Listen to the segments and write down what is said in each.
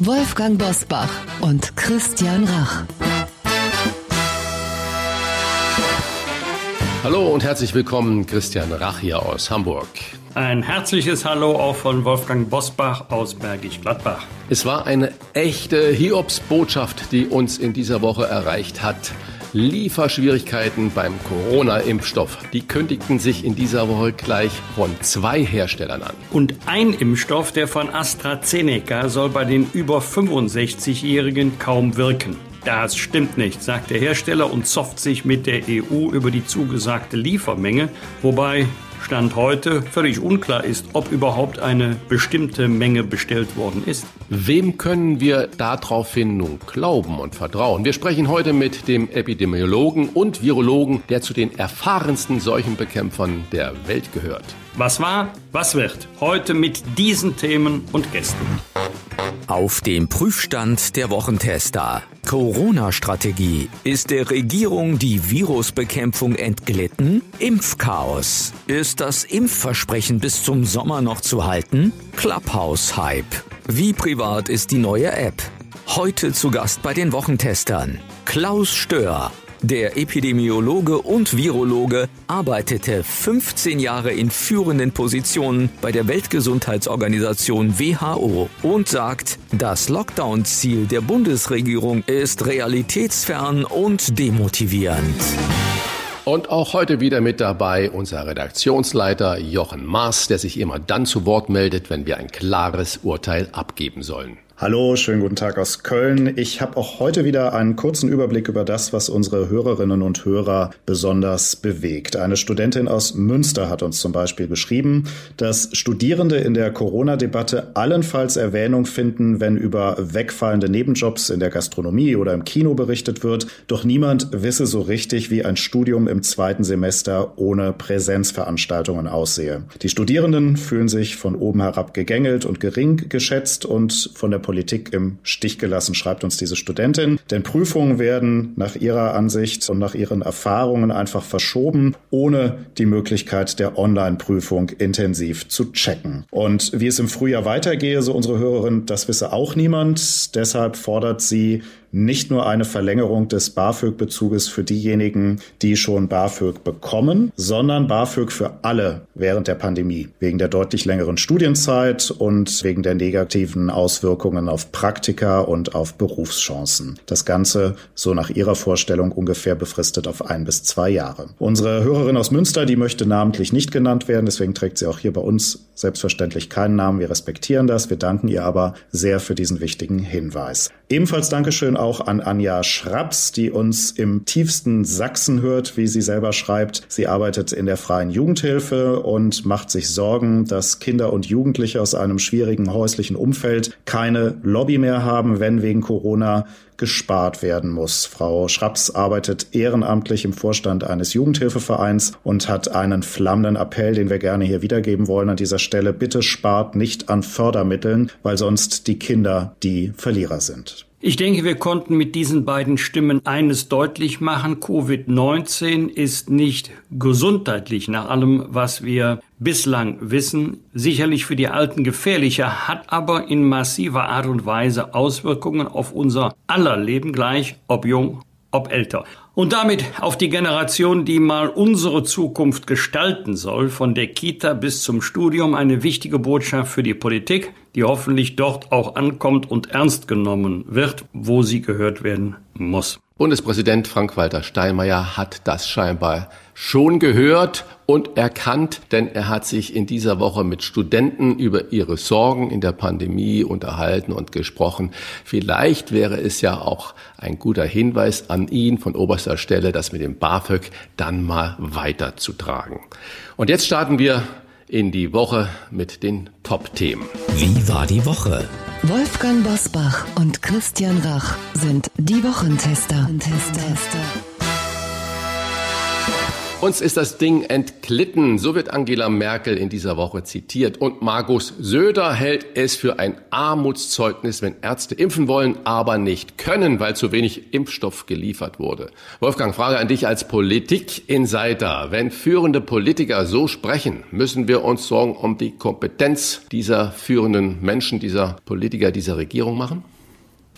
Wolfgang Bosbach und Christian Rach. Hallo und herzlich willkommen, Christian Rach hier aus Hamburg. Ein herzliches Hallo auch von Wolfgang Bosbach aus Bergisch Gladbach. Es war eine echte Hiobsbotschaft, die uns in dieser Woche erreicht hat. Lieferschwierigkeiten beim Corona-Impfstoff. Die kündigten sich in dieser Woche gleich von zwei Herstellern an. Und ein Impfstoff, der von AstraZeneca, soll bei den über 65-Jährigen kaum wirken. Das stimmt nicht, sagt der Hersteller und zofft sich mit der EU über die zugesagte Liefermenge, wobei Stand heute völlig unklar ist, ob überhaupt eine bestimmte Menge bestellt worden ist. Wem können wir daraufhin nun glauben und vertrauen? Wir sprechen heute mit dem Epidemiologen und Virologen, der zu den erfahrensten Seuchenbekämpfern der Welt gehört. Was war, was wird? Heute mit diesen Themen und Gästen. Auf dem Prüfstand der Wochentester. Corona-Strategie. Ist der Regierung die Virusbekämpfung entglitten? Impfchaos. Ist das Impfversprechen bis zum Sommer noch zu halten? Clubhouse-Hype. Wie privat ist die neue App? Heute zu Gast bei den Wochentestern. Klaus Stör. Der Epidemiologe und Virologe arbeitete 15 Jahre in führenden Positionen bei der Weltgesundheitsorganisation WHO und sagt, das Lockdown-Ziel der Bundesregierung ist realitätsfern und demotivierend. Und auch heute wieder mit dabei unser Redaktionsleiter Jochen Maas, der sich immer dann zu Wort meldet, wenn wir ein klares Urteil abgeben sollen. Hallo, schönen guten Tag aus Köln. Ich habe auch heute wieder einen kurzen Überblick über das, was unsere Hörerinnen und Hörer besonders bewegt. Eine Studentin aus Münster hat uns zum Beispiel geschrieben, dass Studierende in der Corona-Debatte allenfalls Erwähnung finden, wenn über wegfallende Nebenjobs in der Gastronomie oder im Kino berichtet wird, doch niemand wisse so richtig, wie ein Studium im zweiten Semester ohne Präsenzveranstaltungen aussehe. Die Studierenden fühlen sich von oben herab gegängelt und gering geschätzt und von der Politik im Stich gelassen, schreibt uns diese Studentin. Denn Prüfungen werden nach ihrer Ansicht und nach ihren Erfahrungen einfach verschoben, ohne die Möglichkeit der Online-Prüfung intensiv zu checken. Und wie es im Frühjahr weitergehe, so unsere Hörerin, das wisse auch niemand. Deshalb fordert sie nicht nur eine Verlängerung des BAföG-Bezuges für diejenigen, die schon BAföG bekommen, sondern BAföG für alle während der Pandemie, wegen der deutlich längeren Studienzeit und wegen der negativen Auswirkungen auf Praktika und auf Berufschancen. Das Ganze so nach ihrer Vorstellung ungefähr befristet auf ein bis zwei Jahre. Unsere Hörerin aus Münster, die möchte namentlich nicht genannt werden, deswegen trägt sie auch hier bei uns selbstverständlich keinen Namen. Wir respektieren das. Wir danken ihr aber sehr für diesen wichtigen Hinweis. Ebenfalls Dankeschön auch an Anja Schraps, die uns im tiefsten Sachsen hört, wie sie selber schreibt. Sie arbeitet in der freien Jugendhilfe und macht sich Sorgen, dass Kinder und Jugendliche aus einem schwierigen häuslichen Umfeld keine Lobby mehr haben, wenn wegen Corona gespart werden muss. Frau Schraps arbeitet ehrenamtlich im Vorstand eines Jugendhilfevereins und hat einen flammenden Appell, den wir gerne hier wiedergeben wollen an dieser Stelle. Bitte spart nicht an Fördermitteln, weil sonst die Kinder die Verlierer sind. Ich denke, wir konnten mit diesen beiden Stimmen eines deutlich machen. Covid-19 ist nicht gesundheitlich nach allem, was wir bislang wissen, sicherlich für die Alten gefährlicher, hat aber in massiver Art und Weise Auswirkungen auf unser aller Leben gleich, ob jung, ob älter. Und damit auf die Generation, die mal unsere Zukunft gestalten soll, von der Kita bis zum Studium, eine wichtige Botschaft für die Politik, die hoffentlich dort auch ankommt und ernst genommen wird, wo sie gehört werden muss. Bundespräsident Frank-Walter Steinmeier hat das scheinbar schon gehört und erkannt, denn er hat sich in dieser Woche mit Studenten über ihre Sorgen in der Pandemie unterhalten und gesprochen. Vielleicht wäre es ja auch ein guter Hinweis an ihn von oberster Stelle, das mit dem BAföG dann mal weiterzutragen. Und jetzt starten wir in die Woche mit den Top-Themen. Wie war die Woche? Wolfgang Bosbach und Christian Rach sind die Wochentester. Uns ist das Ding entglitten, so wird Angela Merkel in dieser Woche zitiert. Und Markus Söder hält es für ein Armutszeugnis, wenn Ärzte impfen wollen, aber nicht können, weil zu wenig Impfstoff geliefert wurde. Wolfgang, Frage an dich als Politik-Insider. Wenn führende Politiker so sprechen, müssen wir uns Sorgen um die Kompetenz dieser führenden Menschen, dieser Politiker, dieser Regierung machen?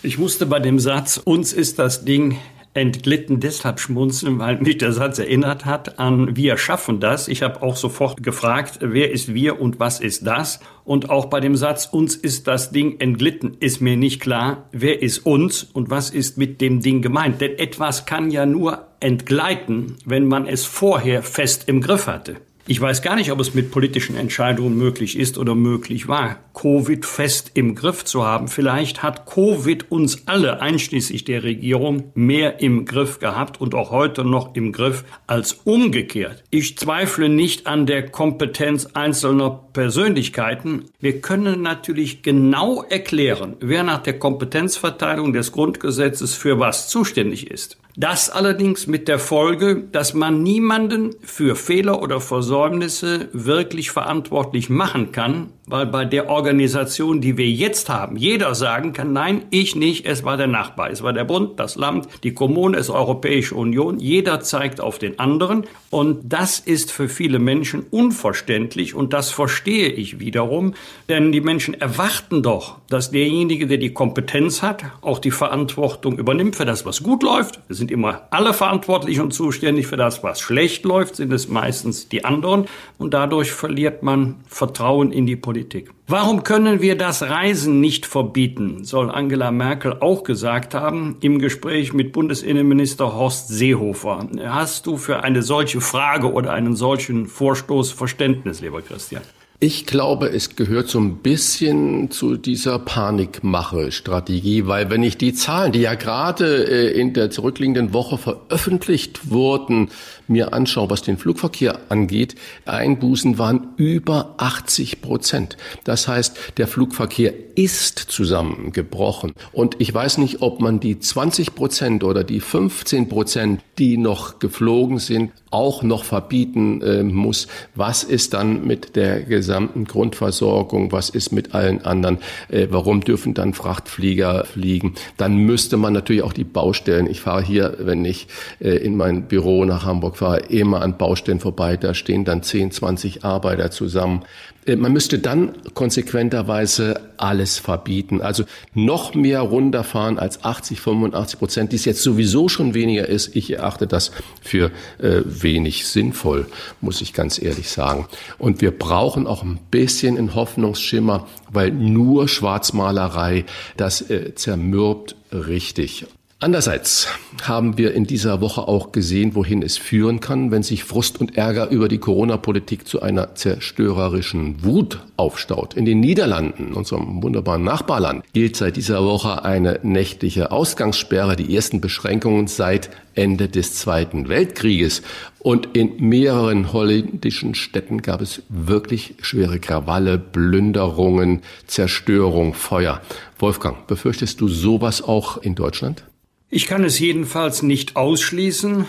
Ich musste bei dem Satz, uns ist das Ding entglitten deshalb schmunzeln, weil mich der Satz erinnert hat an Wir schaffen das. Ich habe auch sofort gefragt, wer ist wir und was ist das? Und auch bei dem Satz uns ist das Ding entglitten, ist mir nicht klar, wer ist uns und was ist mit dem Ding gemeint. Denn etwas kann ja nur entgleiten, wenn man es vorher fest im Griff hatte. Ich weiß gar nicht, ob es mit politischen Entscheidungen möglich ist oder möglich war, Covid fest im Griff zu haben. Vielleicht hat Covid uns alle, einschließlich der Regierung, mehr im Griff gehabt und auch heute noch im Griff als umgekehrt. Ich zweifle nicht an der Kompetenz einzelner Persönlichkeiten. Wir können natürlich genau erklären, wer nach der Kompetenzverteilung des Grundgesetzes für was zuständig ist. Das allerdings mit der Folge, dass man niemanden für Fehler oder Versäumnisse wirklich verantwortlich machen kann, weil bei der Organisation, die wir jetzt haben, jeder sagen kann, nein, ich nicht, es war der Nachbar, es war der Bund, das Land, die Kommune, es Europäische Union, jeder zeigt auf den anderen und das ist für viele Menschen unverständlich und das verstehe ich wiederum, denn die Menschen erwarten doch, dass derjenige, der die Kompetenz hat, auch die Verantwortung übernimmt für das, was gut läuft. Wir sind immer alle verantwortlich und zuständig für das, was schlecht läuft, sind es meistens die anderen und dadurch verliert man Vertrauen in die Politik. Politik. Warum können wir das Reisen nicht verbieten, soll Angela Merkel auch gesagt haben im Gespräch mit Bundesinnenminister Horst Seehofer. Hast du für eine solche Frage oder einen solchen Vorstoß Verständnis, lieber Christian? Ich glaube, es gehört so ein bisschen zu dieser Panikmache-Strategie, weil wenn ich die Zahlen, die ja gerade äh, in der zurückliegenden Woche veröffentlicht wurden, mir anschaue, was den Flugverkehr angeht, Einbußen waren über 80 Prozent. Das heißt, der Flugverkehr ist zusammengebrochen. Und ich weiß nicht, ob man die 20 Prozent oder die 15 Prozent, die noch geflogen sind, auch noch verbieten äh, muss. Was ist dann mit der gesamten Grundversorgung? Was ist mit allen anderen? Äh, warum dürfen dann Frachtflieger fliegen? Dann müsste man natürlich auch die Baustellen. Ich fahre hier, wenn ich äh, in mein Büro nach Hamburg fahre, immer an Baustellen vorbei. Da stehen dann 10, 20 Arbeiter zusammen. Äh, man müsste dann konsequenterweise alles verbieten. Also noch mehr runterfahren als 80, 85 Prozent, die es jetzt sowieso schon weniger ist. Ich erachte das für äh, wenig sinnvoll, muss ich ganz ehrlich sagen. Und wir brauchen auch ein bisschen einen Hoffnungsschimmer, weil nur Schwarzmalerei, das äh, zermürbt richtig. Andererseits haben wir in dieser Woche auch gesehen, wohin es führen kann, wenn sich Frust und Ärger über die Corona-Politik zu einer zerstörerischen Wut aufstaut. In den Niederlanden, unserem wunderbaren Nachbarland, gilt seit dieser Woche eine nächtliche Ausgangssperre, die ersten Beschränkungen seit Ende des Zweiten Weltkrieges. Und in mehreren holländischen Städten gab es wirklich schwere Krawalle, Plünderungen, Zerstörung, Feuer. Wolfgang, befürchtest du sowas auch in Deutschland? Ich kann es jedenfalls nicht ausschließen,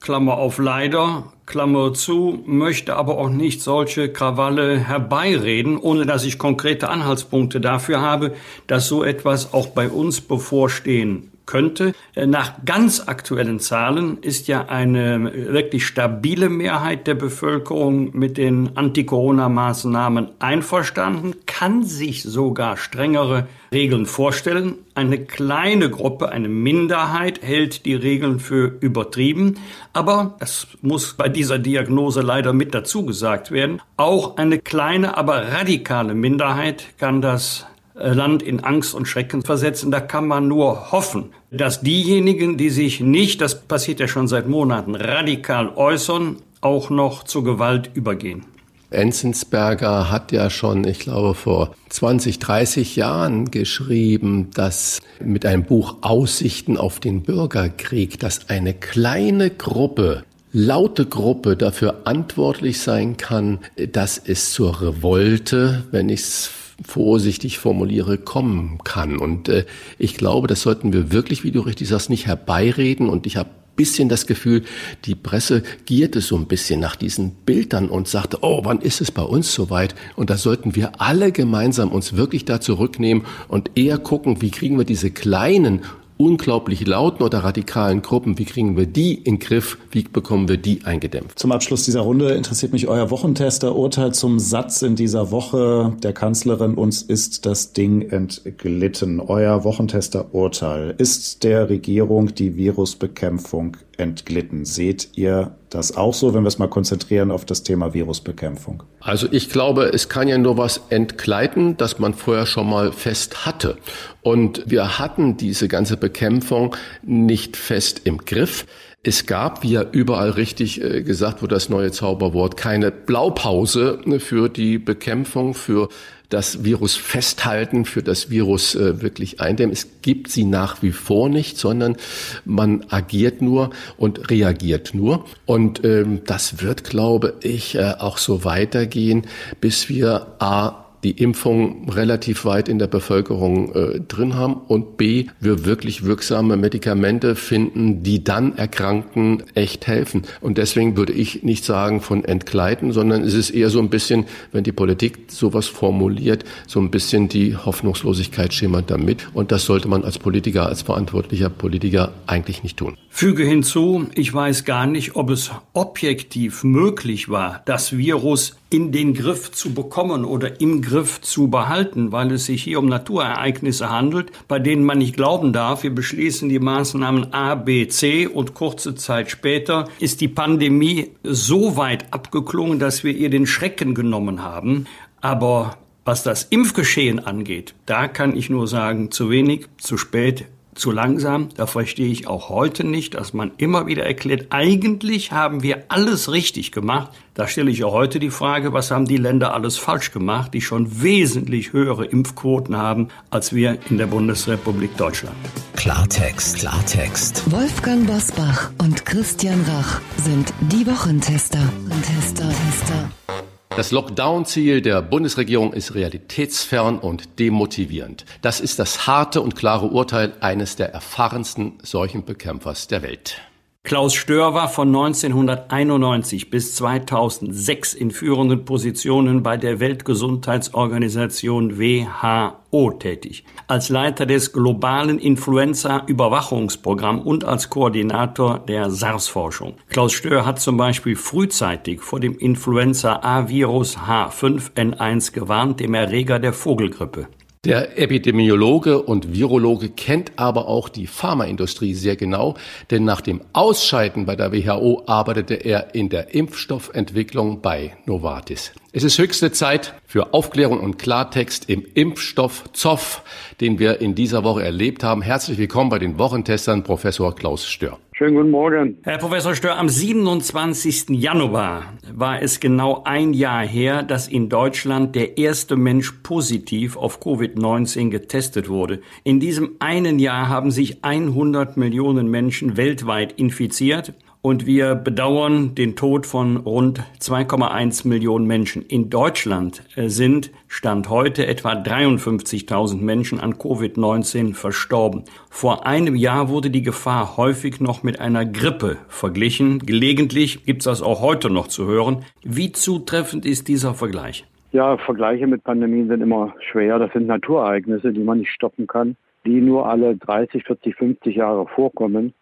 Klammer auf leider, Klammer zu, möchte aber auch nicht solche Krawalle herbeireden, ohne dass ich konkrete Anhaltspunkte dafür habe, dass so etwas auch bei uns bevorstehen könnte. Äh, nach ganz aktuellen Zahlen ist ja eine wirklich stabile Mehrheit der Bevölkerung mit den Anti-Corona-Maßnahmen einverstanden, kann sich sogar strengere Regeln vorstellen. Eine kleine Gruppe, eine Minderheit hält die Regeln für übertrieben. Aber, das muss bei dieser Diagnose leider mit dazu gesagt werden, auch eine kleine, aber radikale Minderheit kann das äh, Land in Angst und Schrecken versetzen. Da kann man nur hoffen, dass diejenigen, die sich nicht, das passiert ja schon seit Monaten, radikal äußern, auch noch zur Gewalt übergehen. Enzensberger hat ja schon, ich glaube, vor 20, 30 Jahren geschrieben, dass mit einem Buch Aussichten auf den Bürgerkrieg, dass eine kleine Gruppe laute Gruppe dafür verantwortlich sein kann, dass es zur Revolte, wenn ich es vorsichtig formuliere, kommen kann. Und äh, ich glaube, das sollten wir wirklich, wie du richtig sagst, nicht herbeireden. Und ich habe bisschen das Gefühl, die Presse gierte so ein bisschen nach diesen Bildern und sagte, oh, wann ist es bei uns soweit? Und da sollten wir alle gemeinsam uns wirklich da zurücknehmen und eher gucken, wie kriegen wir diese kleinen unglaublich lauten oder radikalen Gruppen, wie kriegen wir die in den Griff, wie bekommen wir die eingedämpft? Zum Abschluss dieser Runde interessiert mich euer Wochentester-Urteil zum Satz in dieser Woche der Kanzlerin, uns ist das Ding entglitten. Euer Wochentester-Urteil, ist der Regierung die Virusbekämpfung entglitten? Seht ihr das auch so, wenn wir es mal konzentrieren auf das Thema Virusbekämpfung? Also ich glaube, es kann ja nur was entgleiten, das man vorher schon mal fest hatte. Und wir hatten diese ganze Bekämpfung nicht fest im Griff. Es gab, wie ja überall richtig äh, gesagt wurde, das neue Zauberwort, keine Blaupause für die Bekämpfung, für das Virus festhalten, für das Virus äh, wirklich eindämmen. Es gibt sie nach wie vor nicht, sondern man agiert nur und reagiert nur. Und ähm, das wird, glaube ich, äh, auch so weitergehen, bis wir A die Impfung relativ weit in der Bevölkerung äh, drin haben und B, wir wirklich wirksame Medikamente finden, die dann Erkrankten echt helfen. Und deswegen würde ich nicht sagen von entgleiten, sondern es ist eher so ein bisschen, wenn die Politik sowas formuliert, so ein bisschen die Hoffnungslosigkeit schimmert damit. Und das sollte man als Politiker, als verantwortlicher Politiker eigentlich nicht tun. Füge hinzu, ich weiß gar nicht, ob es objektiv möglich war, das Virus in den Griff zu bekommen oder im Griff zu behalten, weil es sich hier um Naturereignisse handelt, bei denen man nicht glauben darf, wir beschließen die Maßnahmen A, B, C und kurze Zeit später ist die Pandemie so weit abgeklungen, dass wir ihr den Schrecken genommen haben. Aber was das Impfgeschehen angeht, da kann ich nur sagen, zu wenig, zu spät, zu langsam. Da verstehe ich auch heute nicht, dass man immer wieder erklärt, eigentlich haben wir alles richtig gemacht. Da stelle ich auch heute die Frage, was haben die Länder alles falsch gemacht, die schon wesentlich höhere Impfquoten haben als wir in der Bundesrepublik Deutschland. Klartext, Klartext. Wolfgang Bosbach und Christian Rach sind die Wochentester. Tester, Tester. Das Lockdown-Ziel der Bundesregierung ist realitätsfern und demotivierend. Das ist das harte und klare Urteil eines der erfahrensten Seuchenbekämpfers der Welt. Klaus Stör war von 1991 bis 2006 in führenden Positionen bei der Weltgesundheitsorganisation WHO tätig. Als Leiter des globalen Influenza-Überwachungsprogramms und als Koordinator der SARS-Forschung. Klaus Stör hat zum Beispiel frühzeitig vor dem Influenza-A-Virus H5N1 gewarnt, dem Erreger der Vogelgrippe. Der Epidemiologe und Virologe kennt aber auch die Pharmaindustrie sehr genau, denn nach dem Ausscheiden bei der WHO arbeitete er in der Impfstoffentwicklung bei Novartis. Es ist höchste Zeit für Aufklärung und Klartext im Impfstoff Zoff, den wir in dieser Woche erlebt haben. Herzlich willkommen bei den Wochentestern, Professor Klaus Stör. Schönen guten Morgen. Herr Professor Stör, am 27. Januar war es genau ein Jahr her, dass in Deutschland der erste Mensch positiv auf Covid-19 getestet wurde. In diesem einen Jahr haben sich 100 Millionen Menschen weltweit infiziert und wir bedauern den Tod von rund 2,1 Millionen Menschen. In Deutschland äh, sind Stand heute etwa 53.000 Menschen an Covid-19 verstorben. Vor einem Jahr wurde die Gefahr häufig noch mit einer Grippe verglichen. Gelegentlich gibt es das auch heute noch zu hören. Wie zutreffend ist dieser Vergleich? Ja, Vergleiche mit Pandemien sind immer schwer. Das sind Naturereignisse, die man nicht stoppen kann, die nur alle 30, 40, 50 Jahre vorkommen.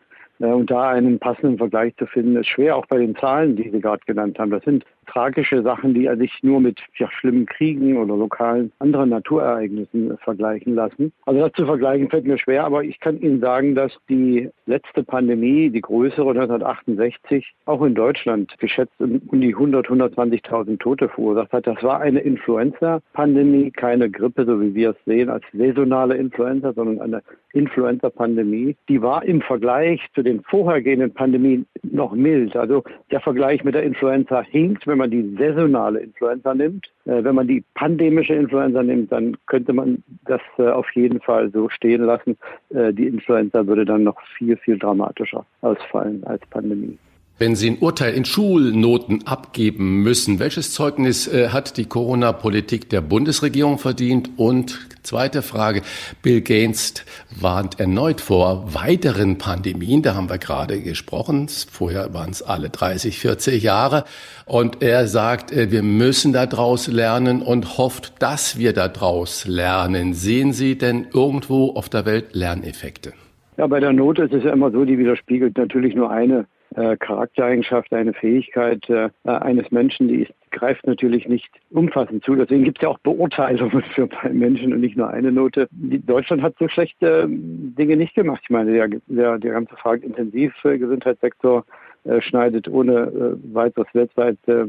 Äh, und da einen passenden Vergleich zu finden, ist schwer, auch bei den Zahlen, die Sie gerade genannt haben. Das sind tragische Sachen, die sich nur mit ja, schlimmen Kriegen oder lokalen anderen Naturereignissen vergleichen lassen. Also das zu vergleichen fällt mir schwer, aber ich kann Ihnen sagen, dass die letzte Pandemie, die größere 1968, auch in Deutschland geschätzt um die 100, 120.000 Tote verursacht hat. Das war eine Influenza-Pandemie, keine Grippe, so wie wir es sehen, als saisonale Influenza, sondern eine Influenza-Pandemie. Die war im Vergleich zu den vorhergehenden Pandemien noch mild. Also der Vergleich mit der Influenza hinkt, wenn man die saisonale Influenza nimmt. Äh, wenn man die pandemische Influenza nimmt, dann könnte man das äh, auf jeden Fall so stehen lassen. Äh, die Influenza würde dann noch viel, viel dramatischer ausfallen als Pandemie. Wenn Sie ein Urteil in Schulnoten abgeben müssen, welches Zeugnis äh, hat die Corona-Politik der Bundesregierung verdient? Und zweite Frage, Bill Gates warnt erneut vor weiteren Pandemien. Da haben wir gerade gesprochen. Vorher waren es alle 30, 40 Jahre. Und er sagt, äh, wir müssen daraus lernen und hofft, dass wir daraus lernen. Sehen Sie denn irgendwo auf der Welt Lerneffekte? Ja, bei der Note ist es ja immer so, die widerspiegelt natürlich nur eine äh, Charaktereigenschaft, eine Fähigkeit äh, eines Menschen, die ist, greift natürlich nicht umfassend zu. Deswegen gibt es ja auch Beurteilungen für Menschen und nicht nur eine Note. Die, Deutschland hat so schlechte äh, Dinge nicht gemacht. Ich meine, der, der, der ganze Frage Intensivgesundheitssektor äh, schneidet ohne äh, weiteres weltweit äh,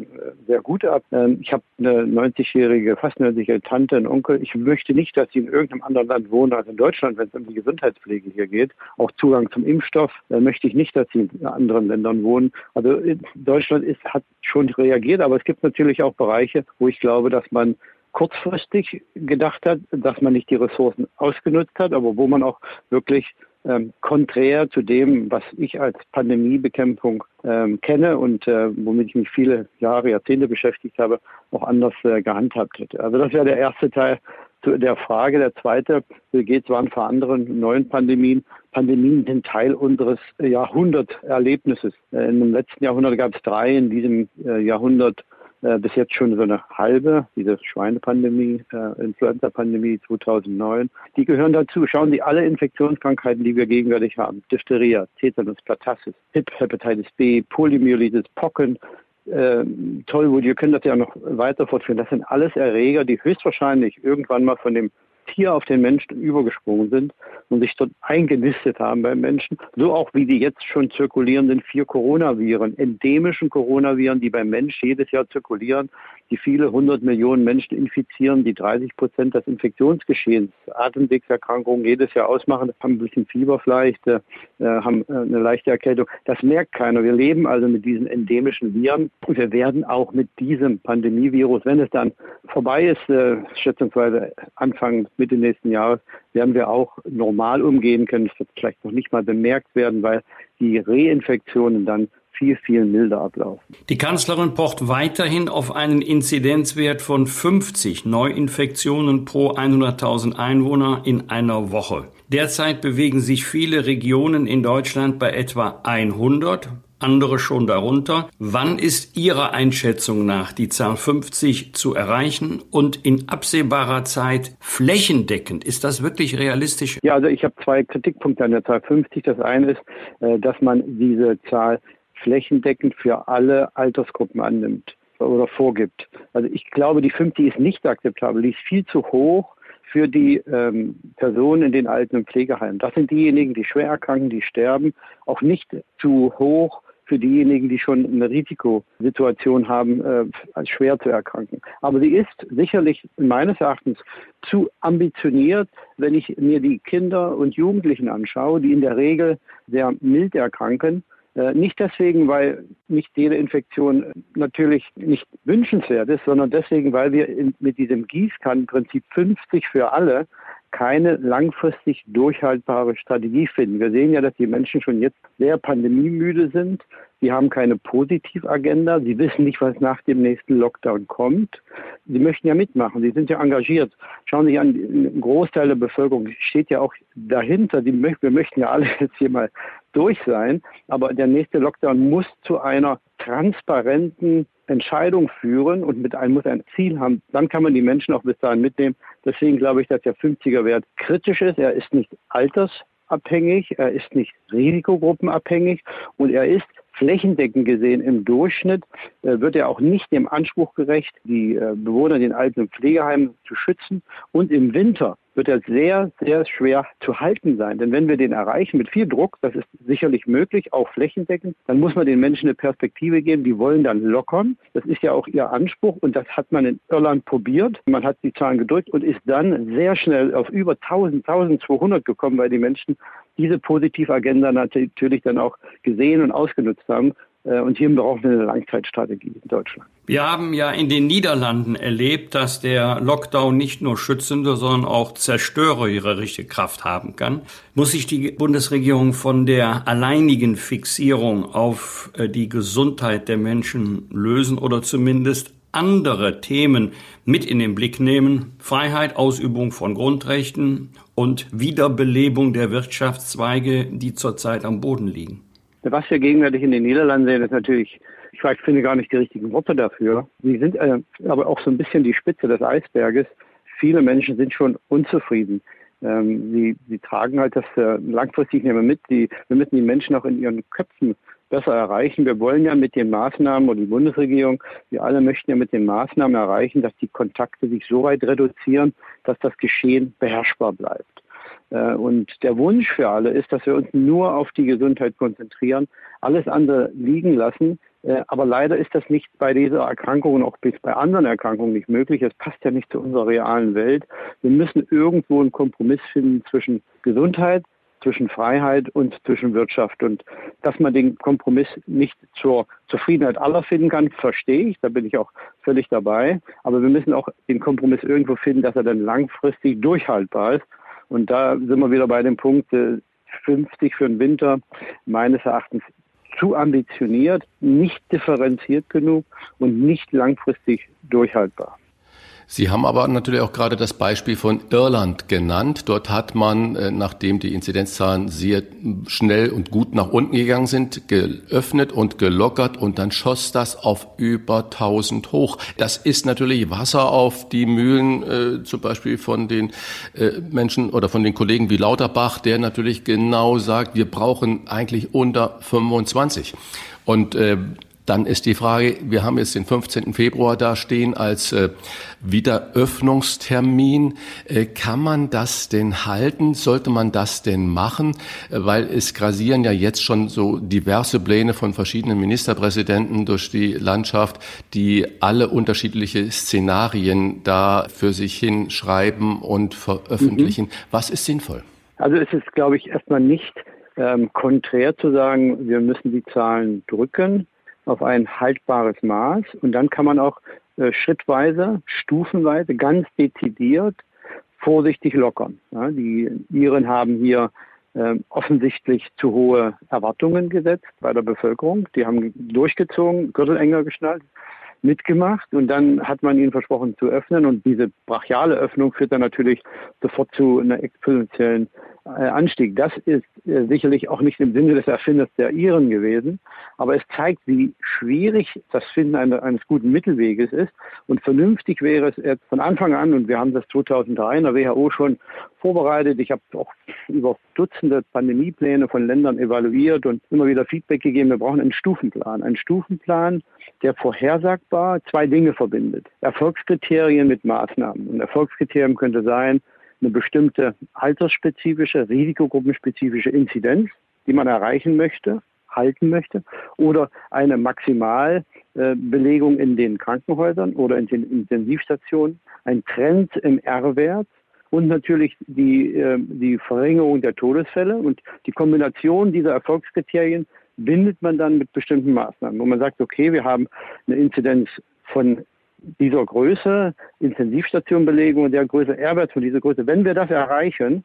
sehr gut ab. Ähm, ich habe eine 90-jährige, fast 90-jährige Tante, einen Onkel. Ich möchte nicht, dass sie in irgendeinem anderen Land wohnen als in Deutschland, wenn es um die Gesundheitspflege hier geht. Auch Zugang zum Impfstoff möchte ich nicht, dass sie in anderen Ländern wohnen. Also Deutschland ist, hat schon reagiert, aber es gibt natürlich auch Bereiche, wo ich glaube, dass man kurzfristig gedacht hat, dass man nicht die Ressourcen ausgenutzt hat, aber wo man auch wirklich ähm, konträr zu dem, was ich als Pandemiebekämpfung ähm, kenne und äh, womit ich mich viele Jahre, Jahrzehnte beschäftigt habe, auch anders äh, gehandhabt hätte. Also das wäre der erste Teil zu der Frage. Der zweite geht zwar vor anderen neuen Pandemien. Pandemien sind Teil unseres Jahrhunderterlebnisses. Äh, in dem letzten Jahrhundert gab es drei, in diesem äh, Jahrhundert äh, bis jetzt schon so eine halbe, diese Schweinepandemie, äh, Influenza-Pandemie 2009. Die gehören dazu. Schauen Sie alle Infektionskrankheiten, die wir gegenwärtig haben. Diphtheria, Tetanus, Platassis, HIP, Hepatitis B, Polymyelitis, Pocken, äh, Tollwut, wir können das ja noch weiter fortführen. Das sind alles Erreger, die höchstwahrscheinlich irgendwann mal von dem Tier auf den Menschen übergesprungen sind und sich dort eingenistet haben beim Menschen, so auch wie die jetzt schon zirkulierenden vier Coronaviren, endemischen Coronaviren, die beim Mensch jedes Jahr zirkulieren, die viele hundert Millionen Menschen infizieren, die 30 Prozent des Infektionsgeschehens, Atemwegserkrankungen jedes Jahr ausmachen, haben ein bisschen Fieber vielleicht, äh, haben äh, eine leichte Erkältung. Das merkt keiner. Wir leben also mit diesen endemischen Viren und wir werden auch mit diesem Pandemievirus, wenn es dann vorbei ist, äh, schätzungsweise Anfang, Mitte nächsten Jahres, werden wir auch normal umgehen können. Es wird vielleicht noch nicht mal bemerkt werden, weil die Reinfektionen dann viel, viel milder ablaufen. Die Kanzlerin pocht weiterhin auf einen Inzidenzwert von 50 Neuinfektionen pro 100.000 Einwohner in einer Woche. Derzeit bewegen sich viele Regionen in Deutschland bei etwa 100 andere schon darunter. Wann ist Ihrer Einschätzung nach die Zahl 50 zu erreichen und in absehbarer Zeit flächendeckend? Ist das wirklich realistisch? Ja, also ich habe zwei Kritikpunkte an der Zahl 50. Das eine ist, äh, dass man diese Zahl flächendeckend für alle Altersgruppen annimmt oder vorgibt. Also ich glaube, die 50 ist nicht akzeptabel, die ist viel zu hoch für die ähm, Personen in den Alten- und Pflegeheimen. Das sind diejenigen, die schwer erkranken, die sterben, auch nicht zu hoch für diejenigen, die schon eine Risikosituation haben, äh, schwer zu erkranken. Aber sie ist sicherlich meines Erachtens zu ambitioniert, wenn ich mir die Kinder und Jugendlichen anschaue, die in der Regel sehr mild erkranken äh, nicht deswegen, weil nicht jede Infektion natürlich nicht wünschenswert ist, sondern deswegen, weil wir in, mit diesem Gießkannenprinzip 50 für alle keine langfristig durchhaltbare Strategie finden. Wir sehen ja, dass die Menschen schon jetzt sehr pandemiemüde sind. Sie haben keine Positivagenda. Sie wissen nicht, was nach dem nächsten Lockdown kommt. Sie möchten ja mitmachen. Sie sind ja engagiert. Schauen Sie sich an, ein Großteil der Bevölkerung steht ja auch dahinter. wir möchten ja alle jetzt hier mal durch sein. Aber der nächste Lockdown muss zu einer transparenten Entscheidung führen und mit einem muss ein Ziel haben. Dann kann man die Menschen auch bis dahin mitnehmen. Deswegen glaube ich, dass der 50er-Wert kritisch ist. Er ist nicht altersabhängig, er ist nicht risikogruppenabhängig und er ist flächendeckend gesehen im Durchschnitt äh, wird er auch nicht dem Anspruch gerecht, die äh, Bewohner in den Alten- Pflegeheimen zu schützen. Und im Winter wird er sehr, sehr schwer zu halten sein. Denn wenn wir den erreichen mit viel Druck, das ist sicherlich möglich, auch flächendeckend, dann muss man den Menschen eine Perspektive geben. Die wollen dann lockern. Das ist ja auch ihr Anspruch und das hat man in Irland probiert. Man hat die Zahlen gedrückt und ist dann sehr schnell auf über 1000, 1200 gekommen, weil die Menschen diese Positivagenda natürlich dann auch gesehen und ausgenutzt haben. Äh, und hier brauchen wir eine Langzeitstrategie in Deutschland. Wir haben ja in den Niederlanden erlebt, dass der Lockdown nicht nur schützende, sondern auch zerstörerische Kraft haben kann. Muss sich die Bundesregierung von der alleinigen Fixierung auf äh, die Gesundheit der Menschen lösen oder zumindest andere Themen mit in den Blick nehmen. Freiheit, Ausübung von Grundrechten und Wiederbelebung der Wirtschaftszweige, die zurzeit am Boden liegen. Was wir gegenwärtig in den Niederlanden sehen, ist natürlich, ich weiß, finde gar nicht die richtigen Worte dafür. Sie sind äh, aber auch so ein bisschen die Spitze des Eisberges. Viele Menschen sind schon unzufrieden. Ähm, sie, sie tragen halt das äh, langfristig nicht mehr mit. Die, wir müssen die Menschen auch in ihren Köpfen besser erreichen. Wir wollen ja mit den Maßnahmen und die Bundesregierung, wir alle möchten ja mit den Maßnahmen erreichen, dass die Kontakte sich so weit reduzieren, dass das Geschehen beherrschbar bleibt. Äh, und der Wunsch für alle ist, dass wir uns nur auf die Gesundheit konzentrieren, alles andere liegen lassen. Äh, aber leider ist das nicht bei dieser Erkrankung und auch bei anderen Erkrankungen nicht möglich. Es passt ja nicht zu unserer realen Welt. Wir müssen irgendwo einen Kompromiss finden zwischen Gesundheit, zwischen Freiheit und zwischen Wirtschaft. Und dass man den Kompromiss nicht zur Zufriedenheit aller finden kann, verstehe ich. Da bin ich auch völlig dabei. Aber wir müssen auch den Kompromiss irgendwo finden, dass er dann langfristig durchhaltbar ist. Und da sind wir wieder bei dem Punkt, 50 für den Winter meines Erachtens zu ambitioniert, nicht differenziert genug und nicht langfristig durchhaltbar. Sie haben aber natürlich auch gerade das Beispiel von Irland genannt. Dort hat man, äh, nachdem die Inzidenzzahlen sehr schnell und gut nach unten gegangen sind, geöffnet und gelockert und dann schoss das auf über 1000 hoch. Das ist natürlich Wasser auf die Mühlen, äh, zum Beispiel von den äh, Menschen oder von den Kollegen wie Lauterbach, der natürlich genau sagt, wir brauchen eigentlich unter 25. Und äh, dann ist die Frage, wir haben jetzt den 15. Februar da stehen als äh, Wiederöffnungstermin. Äh, kann man das denn halten? Sollte man das denn machen? Äh, weil es grasieren ja jetzt schon so diverse Pläne von verschiedenen Ministerpräsidenten durch die Landschaft, die alle unterschiedliche Szenarien da für sich hinschreiben und veröffentlichen. Mhm. Was ist sinnvoll? Also es ist, glaube ich, erstmal nicht ähm, konträr zu sagen, wir müssen die Zahlen drücken auf ein haltbares Maß und dann kann man auch äh, schrittweise, stufenweise, ganz dezidiert vorsichtig lockern. Ja, die Iren haben hier äh, offensichtlich zu hohe Erwartungen gesetzt bei der Bevölkerung. Die haben durchgezogen, Gürtel enger geschnallt, mitgemacht und dann hat man ihnen versprochen zu öffnen und diese brachiale Öffnung führt dann natürlich sofort zu einer exponentiellen äh, Anstieg. Das ist äh, sicherlich auch nicht im Sinne des Erfinders der Iren gewesen, aber es zeigt, wie schwierig das Finden eines guten Mittelweges ist. Und vernünftig wäre es jetzt von Anfang an, und wir haben das 2003 in der WHO schon vorbereitet. Ich habe auch über Dutzende Pandemiepläne von Ländern evaluiert und immer wieder Feedback gegeben. Wir brauchen einen Stufenplan. Einen Stufenplan, der vorhersagbar zwei Dinge verbindet. Erfolgskriterien mit Maßnahmen. Und Erfolgskriterien könnte sein, eine bestimmte altersspezifische, risikogruppenspezifische Inzidenz, die man erreichen möchte, halten möchte, oder eine Maximalbelegung in den Krankenhäusern oder in den Intensivstationen, ein Trend im R-Wert und natürlich die, äh, die Verringerung der Todesfälle. Und die Kombination dieser Erfolgskriterien bindet man dann mit bestimmten Maßnahmen, wo man sagt, okay, wir haben eine Inzidenz von dieser Größe, Intensivstationbelegung und der Größe, R-Wert von dieser Größe, wenn wir das erreichen,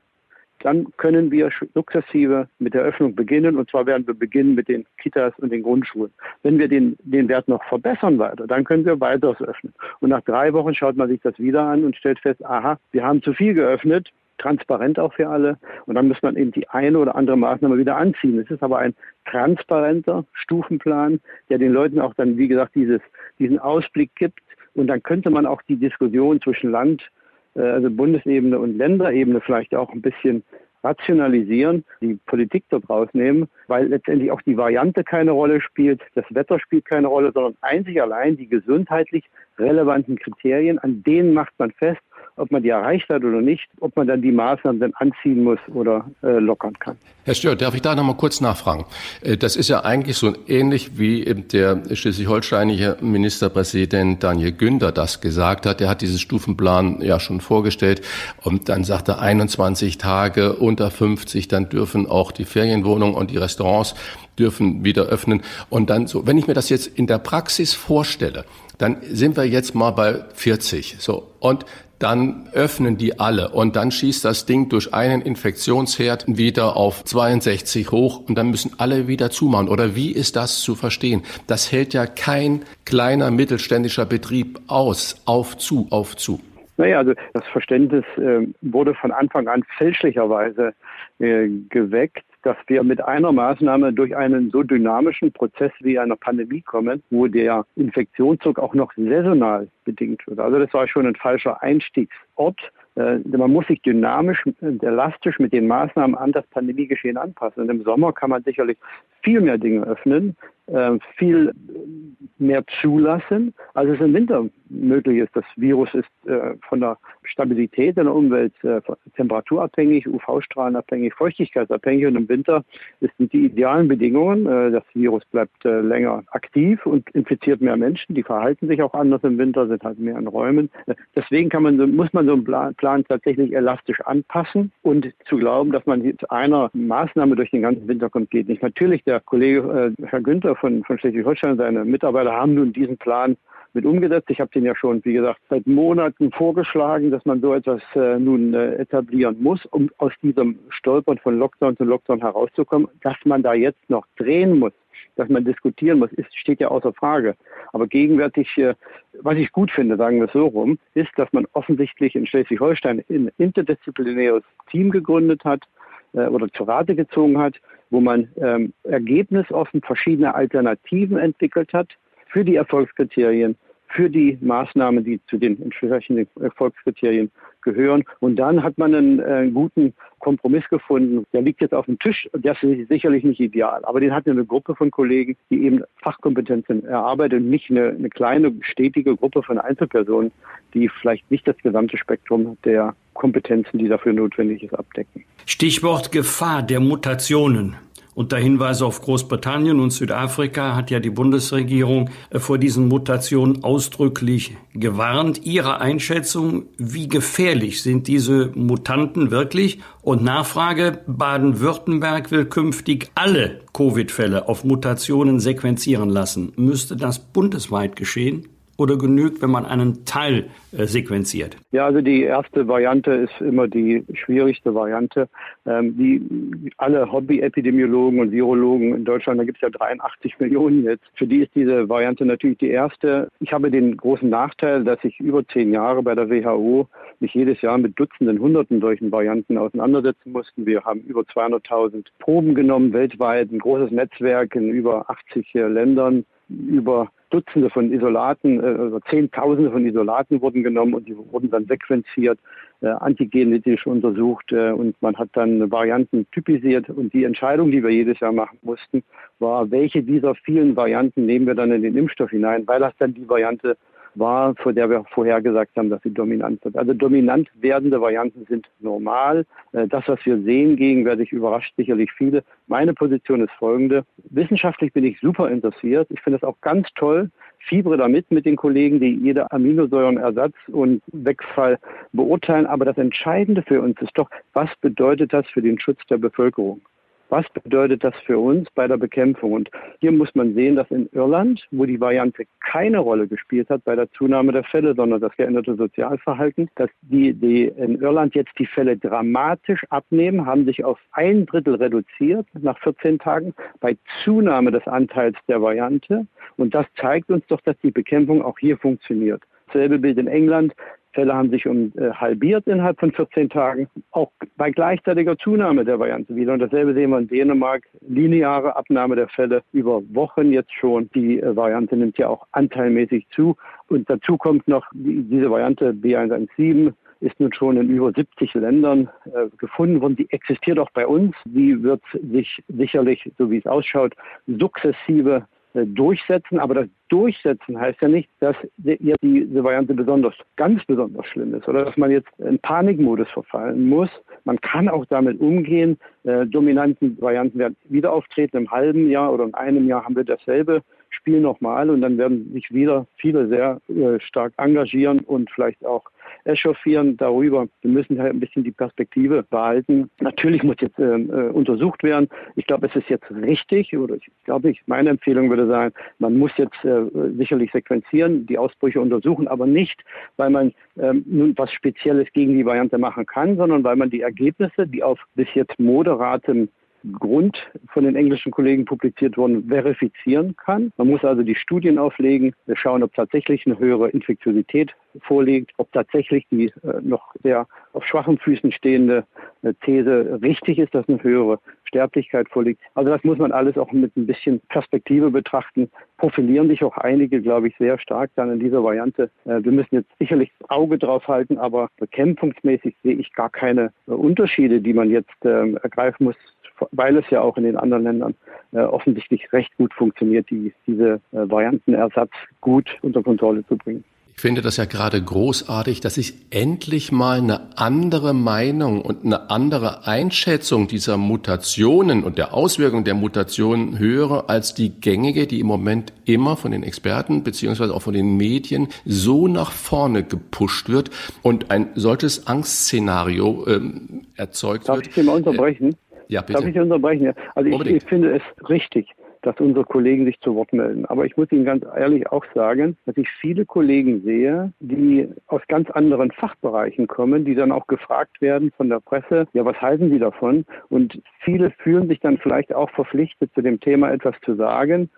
dann können wir sukzessive mit der Öffnung beginnen. Und zwar werden wir beginnen mit den Kitas und den Grundschulen. Wenn wir den, den Wert noch verbessern weiter, dann können wir weiteres öffnen. Und nach drei Wochen schaut man sich das wieder an und stellt fest, aha, wir haben zu viel geöffnet, transparent auch für alle. Und dann muss man eben die eine oder andere Maßnahme wieder anziehen. Es ist aber ein transparenter Stufenplan, der den Leuten auch dann, wie gesagt, dieses, diesen Ausblick gibt, und dann könnte man auch die Diskussion zwischen Land, äh, also Bundesebene und Länderebene vielleicht auch ein bisschen rationalisieren, die Politik dort rausnehmen, weil letztendlich auch die Variante keine Rolle spielt, das Wetter spielt keine Rolle, sondern einzig allein die gesundheitlich relevanten Kriterien, an denen macht man fest, ob man die erreicht hat oder nicht, ob man dann die Maßnahmen dann anziehen muss oder äh, lockern kann. Herr Stör, darf ich da noch mal kurz nachfragen? Äh, das ist ja eigentlich so ähnlich wie der schleswig-holsteinische Ministerpräsident Daniel Günther das gesagt hat. Er hat diesen Stufenplan ja schon vorgestellt und dann sagt er 21 Tage unter 50, dann dürfen auch die Ferienwohnungen und die Restaurants dürfen wieder öffnen. Und dann so, wenn ich mir das jetzt in der Praxis vorstelle, dann sind wir jetzt mal bei 40. So. Und dann öffnen die alle und dann schießt das Ding durch einen Infektionsherd wieder auf 62 hoch und dann müssen alle wieder zumachen. Oder wie ist das zu verstehen? Das hält ja kein kleiner mittelständischer Betrieb aus. Auf zu, auf zu. Naja, also das Verständnis äh, wurde von Anfang an fälschlicherweise äh, geweckt dass wir mit einer Maßnahme durch einen so dynamischen Prozess wie einer Pandemie kommen, wo der Infektionsdruck auch noch saisonal bedingt wird. Also das war schon ein falscher Einstiegsort. Äh, man muss sich dynamisch, elastisch mit den Maßnahmen an das Pandemiegeschehen anpassen. Und im Sommer kann man sicherlich viel mehr Dinge öffnen, äh, viel mehr zulassen, als es im Winter möglich ist. Das Virus ist äh, von der Stabilität in der Umwelt äh, temperaturabhängig, UV-strahlenabhängig, feuchtigkeitsabhängig und im Winter sind die idealen Bedingungen. Äh, das Virus bleibt länger aktiv und infiziert mehr Menschen. Die verhalten sich auch anders im Winter, sind halt mehr in Räumen. Deswegen kann man, muss man so einen Plan, Plan tatsächlich elastisch anpassen und zu glauben, dass man zu einer Maßnahme durch den ganzen Winter kommt, geht nicht. Natürlich, der Kollege äh, Herr Günther von, von Schleswig-Holstein, seine Mitarbeiter haben nun diesen Plan mit umgesetzt. Ich habe den ja schon, wie gesagt, seit Monaten vorgeschlagen, dass man so etwas äh, nun äh, etablieren muss, um aus diesem Stolpern von Lockdown zu Lockdown herauszukommen. Dass man da jetzt noch drehen muss, dass man diskutieren muss, ist, steht ja außer Frage. Aber gegenwärtig, äh, was ich gut finde, sagen wir es so rum, ist, dass man offensichtlich in Schleswig-Holstein ein interdisziplinäres Team gegründet hat äh, oder zur Rate gezogen hat, wo man ähm, ergebnisoffen verschiedene Alternativen entwickelt hat für die Erfolgskriterien für die Maßnahmen, die zu den entsprechenden Erfolgskriterien gehören. Und dann hat man einen, einen, guten Kompromiss gefunden. Der liegt jetzt auf dem Tisch. Der ist sicherlich nicht ideal. Aber den hat eine Gruppe von Kollegen, die eben Fachkompetenzen erarbeitet und nicht eine, eine kleine, stetige Gruppe von Einzelpersonen, die vielleicht nicht das gesamte Spektrum der Kompetenzen, die dafür notwendig ist, abdecken. Stichwort Gefahr der Mutationen. Unter Hinweise auf Großbritannien und Südafrika hat ja die Bundesregierung äh, vor diesen Mutationen ausdrücklich gewarnt. Ihre Einschätzung, wie gefährlich sind diese Mutanten wirklich? Und Nachfrage, Baden-Württemberg will künftig alle Covid-Fälle auf Mutationen sequenzieren lassen. Müsste das bundesweit geschehen? Oder genügt, wenn man einen Teil äh, sequenziert? Ja, also die erste Variante ist immer die schwierigste Variante. Ähm, die, alle Hobby-Epidemiologen und Virologen in Deutschland, da gibt es ja 83 Millionen jetzt, für die ist diese Variante natürlich die erste. Ich habe den großen Nachteil, dass ich über zehn Jahre bei der WHO mich jedes Jahr mit Dutzenden, Hunderten solchen Varianten auseinandersetzen mussten. Wir haben über 200.000 Proben genommen weltweit, ein großes Netzwerk in über 80 Ländern über Dutzende von Isolaten, äh, also Zehntausende von Isolaten wurden genommen und die wurden dann sequenziert, äh, antigenetisch untersucht äh, und man hat dann Varianten typisiert. Und die Entscheidung, die wir jedes Jahr machen mussten, war, welche dieser vielen Varianten nehmen wir dann in den Impfstoff hinein, weil das dann die Variante war, vor der wir vorher gesagt haben, dass sie dominant wird. Also dominant werdende Varianten sind normal. Äh, das, was wir sehen gegenwärtig, überrascht sicherlich viele. Meine Position ist folgende. Wissenschaftlich bin ich super interessiert. Ich finde es auch ganz toll, fiebere damit mit den Kollegen, die jede Aminosäurenersatz und Wegfall beurteilen. Aber das Entscheidende für uns ist doch, was bedeutet das für den Schutz der Bevölkerung? Was bedeutet das für uns bei der Bekämpfung? Und hier muss man sehen, dass in Irland, wo die Variante keine Rolle gespielt hat bei der Zunahme der Fälle, sondern das geänderte Sozialverhalten, dass die, die in Irland jetzt die Fälle dramatisch abnehmen, haben sich auf ein Drittel reduziert nach 14 Tagen bei Zunahme des Anteils der Variante. Und das zeigt uns doch, dass die Bekämpfung auch hier funktioniert. Dasselbe Bild in England. Fälle haben sich um äh, halbiert innerhalb von 14 Tagen, auch bei gleichzeitiger Zunahme der Variante wieder. Und dasselbe sehen wir in Dänemark, lineare Abnahme der Fälle über Wochen jetzt schon. Die äh, Variante nimmt ja auch anteilmäßig zu. Und dazu kommt noch die, diese Variante B117 ist nun schon in über 70 Ländern äh, gefunden worden. Die existiert auch bei uns. Die wird sich sicherlich, so wie es ausschaut, sukzessive durchsetzen. Aber das Durchsetzen heißt ja nicht, dass jetzt diese Variante besonders, ganz besonders schlimm ist oder dass man jetzt in Panikmodus verfallen muss. Man kann auch damit umgehen. Äh, dominanten Varianten werden wieder auftreten. Im halben Jahr oder in einem Jahr haben wir dasselbe Spiel nochmal und dann werden sich wieder viele sehr äh, stark engagieren und vielleicht auch echauffieren darüber. Wir müssen halt ein bisschen die Perspektive behalten. Natürlich muss jetzt äh, äh, untersucht werden. Ich glaube, es ist jetzt richtig, oder ich glaube nicht, meine Empfehlung würde sein, man muss jetzt äh, sicherlich sequenzieren, die Ausbrüche untersuchen, aber nicht, weil man ähm, nun was Spezielles gegen die Variante machen kann, sondern weil man die Ergebnisse, die auf bis jetzt moderatem Grund von den englischen Kollegen publiziert worden, verifizieren kann. Man muss also die Studien auflegen, wir schauen, ob tatsächlich eine höhere Infektiosität vorliegt, ob tatsächlich die äh, noch sehr auf schwachen Füßen stehende äh, These richtig ist, dass eine höhere Sterblichkeit vorliegt. Also das muss man alles auch mit ein bisschen Perspektive betrachten. Profilieren sich auch einige, glaube ich, sehr stark dann in dieser Variante. Äh, wir müssen jetzt sicherlich Auge drauf halten, aber bekämpfungsmäßig sehe ich gar keine äh, Unterschiede, die man jetzt ähm, ergreifen muss weil es ja auch in den anderen Ländern äh, offensichtlich recht gut funktioniert, die, diese äh, Variantenersatz gut unter Kontrolle zu bringen. Ich finde das ja gerade großartig, dass ich endlich mal eine andere Meinung und eine andere Einschätzung dieser Mutationen und der Auswirkungen der Mutationen höre als die gängige, die im Moment immer von den Experten beziehungsweise auch von den Medien so nach vorne gepusht wird und ein solches Angstszenario ähm, erzeugt Darf wird. Darf ich Sie mal unterbrechen? Ja, bitte. Darf ich unterbrechen? Also ich, ich, finde es richtig, dass unsere Kollegen sich zu Wort melden. Aber ich muss Ihnen ganz ehrlich auch sagen, dass ich viele Kollegen sehe, die aus ganz anderen Fachbereichen kommen, die dann auch gefragt werden von der Presse, ja, was halten Sie davon? Und viele fühlen sich dann vielleicht auch verpflichtet, zu dem Thema etwas zu sagen.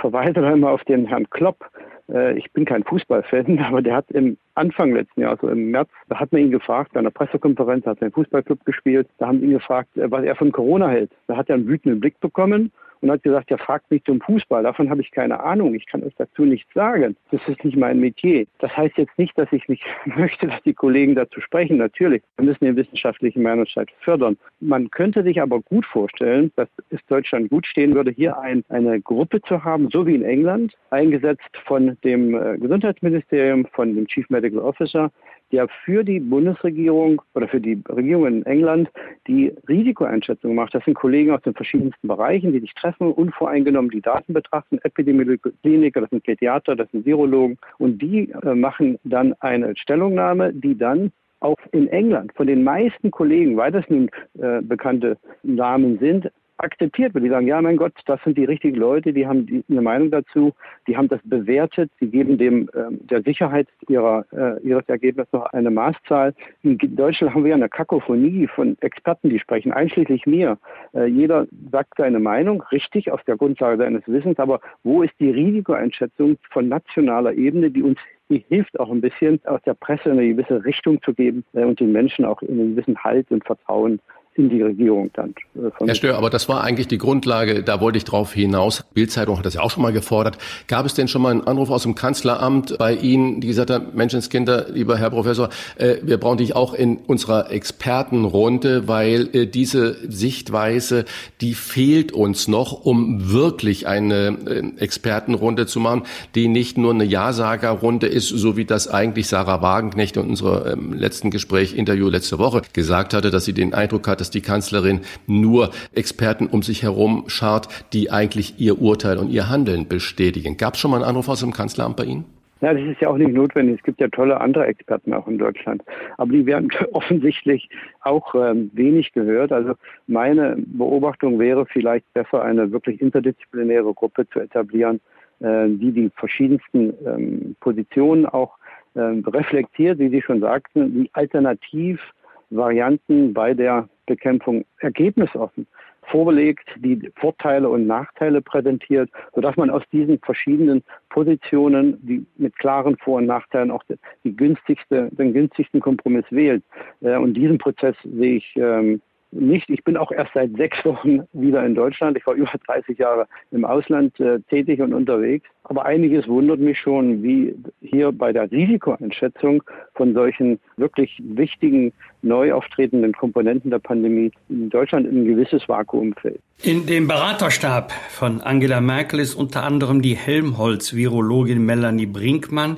Verweise dann mal auf den Herrn Klopp, äh, ich bin kein Fußballfan, aber der hat im Anfang letzten Jahres, also im März, da hat man ihn gefragt, bei einer Pressekonferenz hat er einen Fußballclub gespielt, da haben ihn gefragt, äh, was er von Corona hält. Da hat er einen wütenden Blick bekommen und hat gesagt, ja, fragt mich zum Fußball. Davon habe ich keine Ahnung. Ich kann euch dazu nichts sagen. Das ist nicht mein Metier. Das heißt jetzt nicht, dass ich nicht möchte, dass die Kollegen dazu sprechen. Natürlich, wir müssen den wissenschaftlichen Meinungsstreit fördern. Man könnte sich aber gut vorstellen, dass es Deutschland gut stehen würde, hier ein, eine Gruppe zu haben, so wie in England, eingesetzt von dem äh, Gesundheitsministerium, von dem Chief Medical Officer, der für die Bundesregierung oder für die Regierung in England die Risikoeinschätzung macht. Das sind Kollegen aus den verschiedensten Bereichen, die sich treffen, unvoreingenommen die Daten betrachten, Epidemiologiker, das sind Pädiater, das sind Virologen und die äh, machen dann eine Stellungnahme, die dann auch in England von den meisten Kollegen, weil das nun äh, bekannte Namen sind, akzeptiert wird. Die sagen, ja, mein Gott, das sind die richtigen Leute, die haben die, eine Meinung dazu, die haben das bewertet, sie geben dem ähm, der Sicherheit ihrer, äh, ihres Ergebnisses noch eine Maßzahl. In Deutschland haben wir ja eine Kakophonie von Experten, die sprechen, einschließlich mir. Äh, jeder sagt seine Meinung, richtig, auf der Grundlage seines Wissens, aber wo ist die Risikoeinschätzung von nationaler Ebene, die uns die hilft auch ein bisschen, aus der Presse eine gewisse Richtung zu geben äh, und den Menschen auch in einen gewissen Halt und Vertrauen in die Regierung dann. Äh, Herr Stör, aber das war eigentlich die Grundlage, da wollte ich drauf hinaus. Bildzeitung hat das ja auch schon mal gefordert. Gab es denn schon mal einen Anruf aus dem Kanzleramt bei Ihnen, die gesagt haben, Menschenskinder, lieber Herr Professor, äh, wir brauchen dich auch in unserer Expertenrunde, weil äh, diese Sichtweise, die fehlt uns noch, um wirklich eine äh, Expertenrunde zu machen, die nicht nur eine Ja-Sager-Runde ist, so wie das eigentlich Sarah Wagenknecht in unserem ähm, letzten Gespräch, Interview letzte Woche gesagt hatte, dass sie den Eindruck hatte, dass die Kanzlerin nur Experten um sich herum schart, die eigentlich ihr Urteil und ihr Handeln bestätigen. Gab es schon mal einen Anruf aus dem Kanzleramt bei Ihnen? Ja, das ist ja auch nicht notwendig. Es gibt ja tolle andere Experten auch in Deutschland. Aber die werden offensichtlich auch ähm, wenig gehört. Also meine Beobachtung wäre vielleicht besser, eine wirklich interdisziplinäre Gruppe zu etablieren, äh, die die verschiedensten ähm, Positionen auch ähm, reflektiert, wie Sie schon sagten, die alternativ Varianten bei der Bekämpfung ergebnisoffen vorlegt, die Vorteile und Nachteile präsentiert, sodass man aus diesen verschiedenen Positionen, die mit klaren Vor- und Nachteilen auch die günstigste, den günstigsten Kompromiss wählt. Äh, und diesen Prozess sehe ich ähm, nicht. Ich bin auch erst seit sechs Wochen wieder in Deutschland. Ich war über 30 Jahre im Ausland äh, tätig und unterwegs. Aber einiges wundert mich schon, wie hier bei der Risikoeinschätzung von solchen wirklich wichtigen neu auftretenden Komponenten der Pandemie in Deutschland ein gewisses Vakuum fällt. In dem Beraterstab von Angela Merkel ist unter anderem die Helmholtz-Virologin Melanie Brinkmann.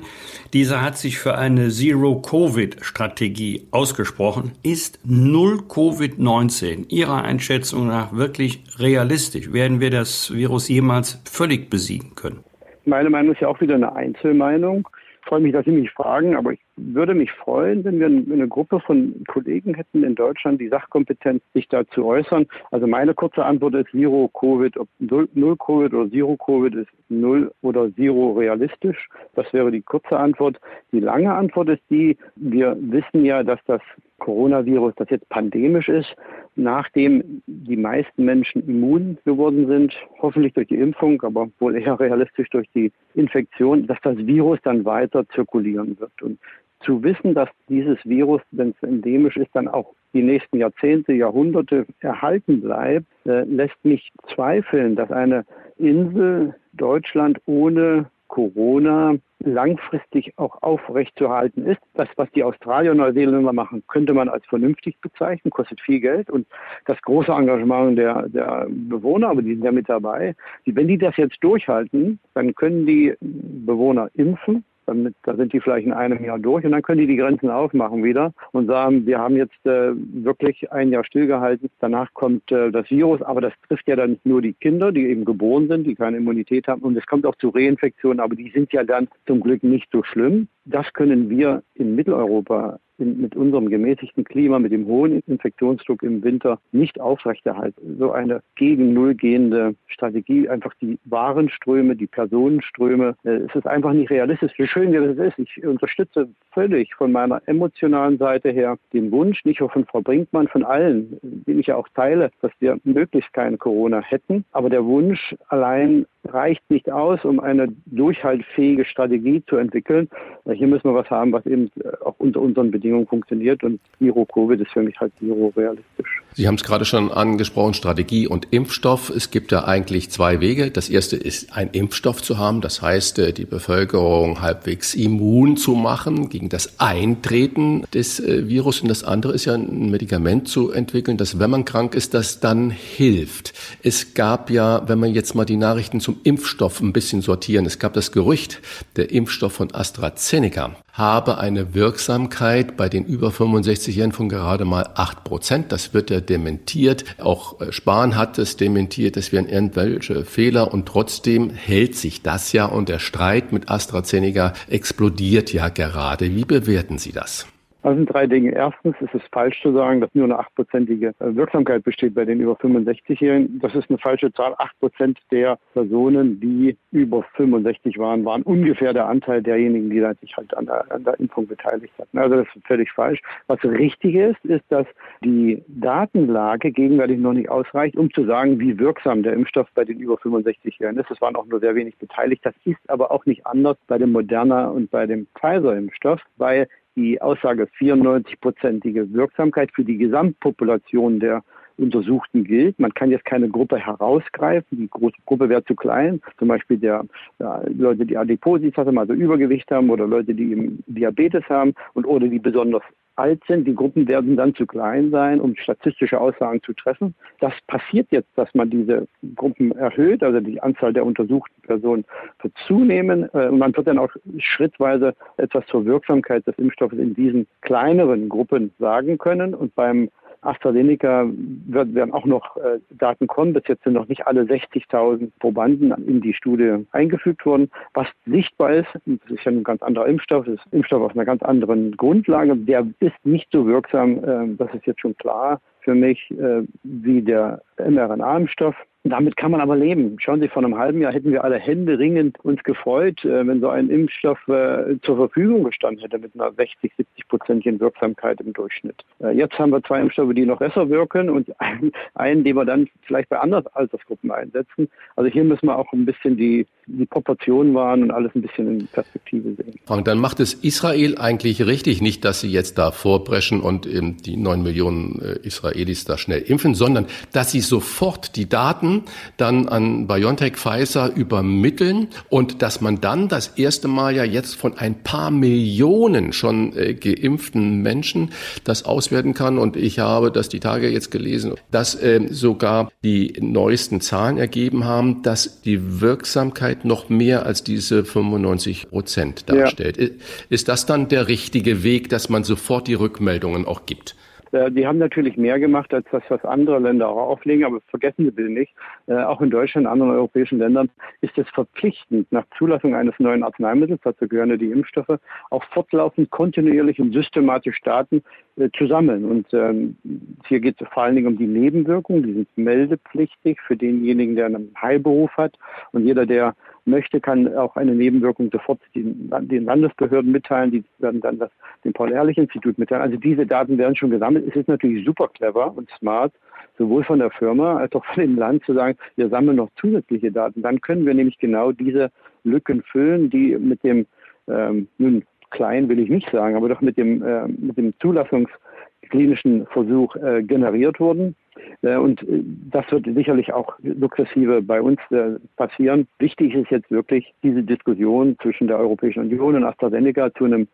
Diese hat sich für eine Zero-Covid-Strategie ausgesprochen. Ist null Covid-19 Ihrer Einschätzung nach wirklich realistisch? Werden wir das Virus jemals völlig besiegen können? Meine Meinung ist ja auch wieder eine Einzelmeinung. Freue mich, dass Sie mich fragen, aber ich würde mich freuen, wenn wir eine Gruppe von Kollegen hätten in Deutschland, die Sachkompetenz sich dazu äußern. Also meine kurze Antwort ist Zero Covid, ob Null Covid oder Zero Covid ist Null oder Zero realistisch. Das wäre die kurze Antwort. Die lange Antwort ist die, wir wissen ja, dass das Coronavirus, das jetzt pandemisch ist, nachdem die meisten Menschen immun geworden sind, hoffentlich durch die Impfung, aber wohl eher realistisch durch die Infektion, dass das Virus dann weiter zirkulieren wird. Und zu wissen, dass dieses Virus, wenn es endemisch ist, dann auch die nächsten Jahrzehnte, Jahrhunderte erhalten bleibt, äh, lässt mich zweifeln, dass eine Insel Deutschland ohne Corona langfristig auch aufrechtzuerhalten ist. Das, was die Australier und Neuseeländer machen, könnte man als vernünftig bezeichnen, kostet viel Geld und das große Engagement der, der Bewohner, aber die sind ja mit dabei. Wenn die das jetzt durchhalten, dann können die Bewohner impfen, damit, da sind die vielleicht in einem Jahr durch und dann können die die Grenzen aufmachen wieder und sagen, wir haben jetzt äh, wirklich ein Jahr stillgehalten. Danach kommt äh, das Virus, aber das trifft ja dann nur die Kinder, die eben geboren sind, die keine Immunität haben und es kommt auch zu Reinfektionen, aber die sind ja dann zum Glück nicht so schlimm. Das können wir in Mitteleuropa in, mit unserem gemäßigten Klima, mit dem hohen Infektionsdruck im Winter nicht aufrechterhalten. So eine gegen Null gehende Strategie, einfach die Warenströme, die Personenströme, äh, es ist einfach nicht realistisch. Wie schön wie das ist, ich unterstütze völlig von meiner emotionalen Seite her den Wunsch, nicht nur von Frau Brinkmann, von allen, den ich ja auch teile, dass wir möglichst keine Corona hätten. Aber der Wunsch allein reicht nicht aus, um eine durchhaltfähige Strategie zu entwickeln. Hier müssen wir was haben, was eben auch unter unseren Bedingungen funktioniert und Zero Covid ist für mich halt Zero realistisch. Sie haben es gerade schon angesprochen, Strategie und Impfstoff. Es gibt ja eigentlich zwei Wege. Das erste ist, einen Impfstoff zu haben. Das heißt, äh, die Bevölkerung halbwegs immun zu machen gegen das Eintreten des äh, Virus. Und das andere ist ja ein Medikament zu entwickeln, das, wenn man krank ist, das dann hilft. Es gab ja, wenn man jetzt mal die Nachrichten zum Impfstoff ein bisschen sortieren, es gab das Gerücht, der Impfstoff von AstraZeneca habe eine Wirksamkeit bei den über 65-Jährigen von gerade mal acht Prozent. Das wird ja dementiert. Auch äh, Spahn hat es dementiert. Es wären irgendwelche Fehler und trotzdem hält sich das ja und der Streit mit AstraZeneca explodiert ja gerade. Wie bewerten Sie das? Das sind drei Dinge. Erstens ist es falsch zu sagen, dass nur eine achtprozentige Wirksamkeit besteht bei den über 65-Jährigen. Das ist eine falsche Zahl. Acht Prozent der Personen, die über 65 waren, waren ungefähr der Anteil derjenigen, die sich halt an der, an der Impfung beteiligt hatten. Also das ist völlig falsch. Was richtig ist, ist, dass die Datenlage gegenwärtig noch nicht ausreicht, um zu sagen, wie wirksam der Impfstoff bei den über 65-Jährigen ist. Es waren auch nur sehr wenig beteiligt. Das ist aber auch nicht anders bei dem Moderna und bei dem Pfizer-Impfstoff, weil die Aussage 94-prozentige Wirksamkeit für die Gesamtpopulation der Untersuchten gilt. Man kann jetzt keine Gruppe herausgreifen. Die große Gruppe wäre zu klein. Zum Beispiel der, ja, Leute, die Adipositas haben, also Übergewicht haben oder Leute, die Diabetes haben und oder die besonders alt sind. Die Gruppen werden dann zu klein sein, um statistische Aussagen zu treffen. Das passiert jetzt, dass man diese Gruppen erhöht, also die Anzahl der untersuchten Personen wird zunehmen äh, und man wird dann auch schrittweise etwas zur Wirksamkeit des Impfstoffes in diesen kleineren Gruppen sagen können. Und beim AstraZeneca wird, werden auch noch äh, Daten kommen. Bis jetzt sind noch nicht alle 60.000 Probanden in die Studie eingefügt worden. Was sichtbar ist, das ist ja ein ganz anderer Impfstoff, das ist Impfstoff auf einer ganz anderen Grundlage. Der ist nicht so wirksam, äh, das ist jetzt schon klar für mich, äh, wie der mRNA-Impfstoff. Damit kann man aber leben. Schauen Sie, vor einem halben Jahr hätten wir alle Hände ringend uns gefreut, äh, wenn so ein Impfstoff äh, zur Verfügung gestanden hätte mit einer 60, 70 prozentigen Wirksamkeit im Durchschnitt. Äh, jetzt haben wir zwei Impfstoffe, die noch besser wirken und einen, den wir dann vielleicht bei anderen Altersgruppen einsetzen. Also hier müssen wir auch ein bisschen die, die Proportionen wahren und alles ein bisschen in Perspektive sehen. Frank, dann macht es Israel eigentlich richtig, nicht, dass sie jetzt da vorbrechen und die neun Millionen Israelis da schnell impfen, sondern dass sie sofort die Daten Dann an BioNTech Pfizer übermitteln und dass man dann das erste Mal ja jetzt von ein paar Millionen schon äh, geimpften Menschen das auswerten kann. Und ich habe das die Tage jetzt gelesen, dass äh, sogar die neuesten Zahlen ergeben haben, dass die Wirksamkeit noch mehr als diese 95 Prozent darstellt. Ja. Ist das dann der richtige Weg, dass man sofort die Rückmeldungen auch gibt? Äh, die haben natürlich mehr gemacht als das, was andere Länder auch auflegen, aber vergessen Sie bitte nicht, äh, auch in Deutschland und anderen europäischen Ländern ist es verpflichtend, nach Zulassung eines neuen Arzneimittels, dazu gehören die Impfstoffe, auch fortlaufend, kontinuierlich und systematisch Daten äh, zu sammeln. Und ähm, hier geht es vor allen Dingen um die Nebenwirkungen, die sind meldepflichtig für denjenigen, der einen Heilberuf hat. Und jeder, der möchte, kann auch eine Nebenwirkung sofort den, den Landesbehörden mitteilen. Die werden dann das, dem Paul-Ehrlich-Institut mitteilen. Also diese Daten werden schon gesammelt. Es ist natürlich super clever und smart, sowohl von der Firma als auch von dem Land zu sagen, wir sammeln noch zusätzliche Daten. Dann können wir nämlich genau diese Lücken füllen, die mit dem, ähm, nun klein will ich nicht sagen, aber doch mit dem, äh, mit dem Zulassungsklinischen Versuch äh, generiert wurden. Äh, und äh, das wird sicherlich auch sukzessive bei uns äh, passieren. Wichtig ist jetzt wirklich diese Diskussion zwischen der Europäischen Union und AstraZeneca zu einem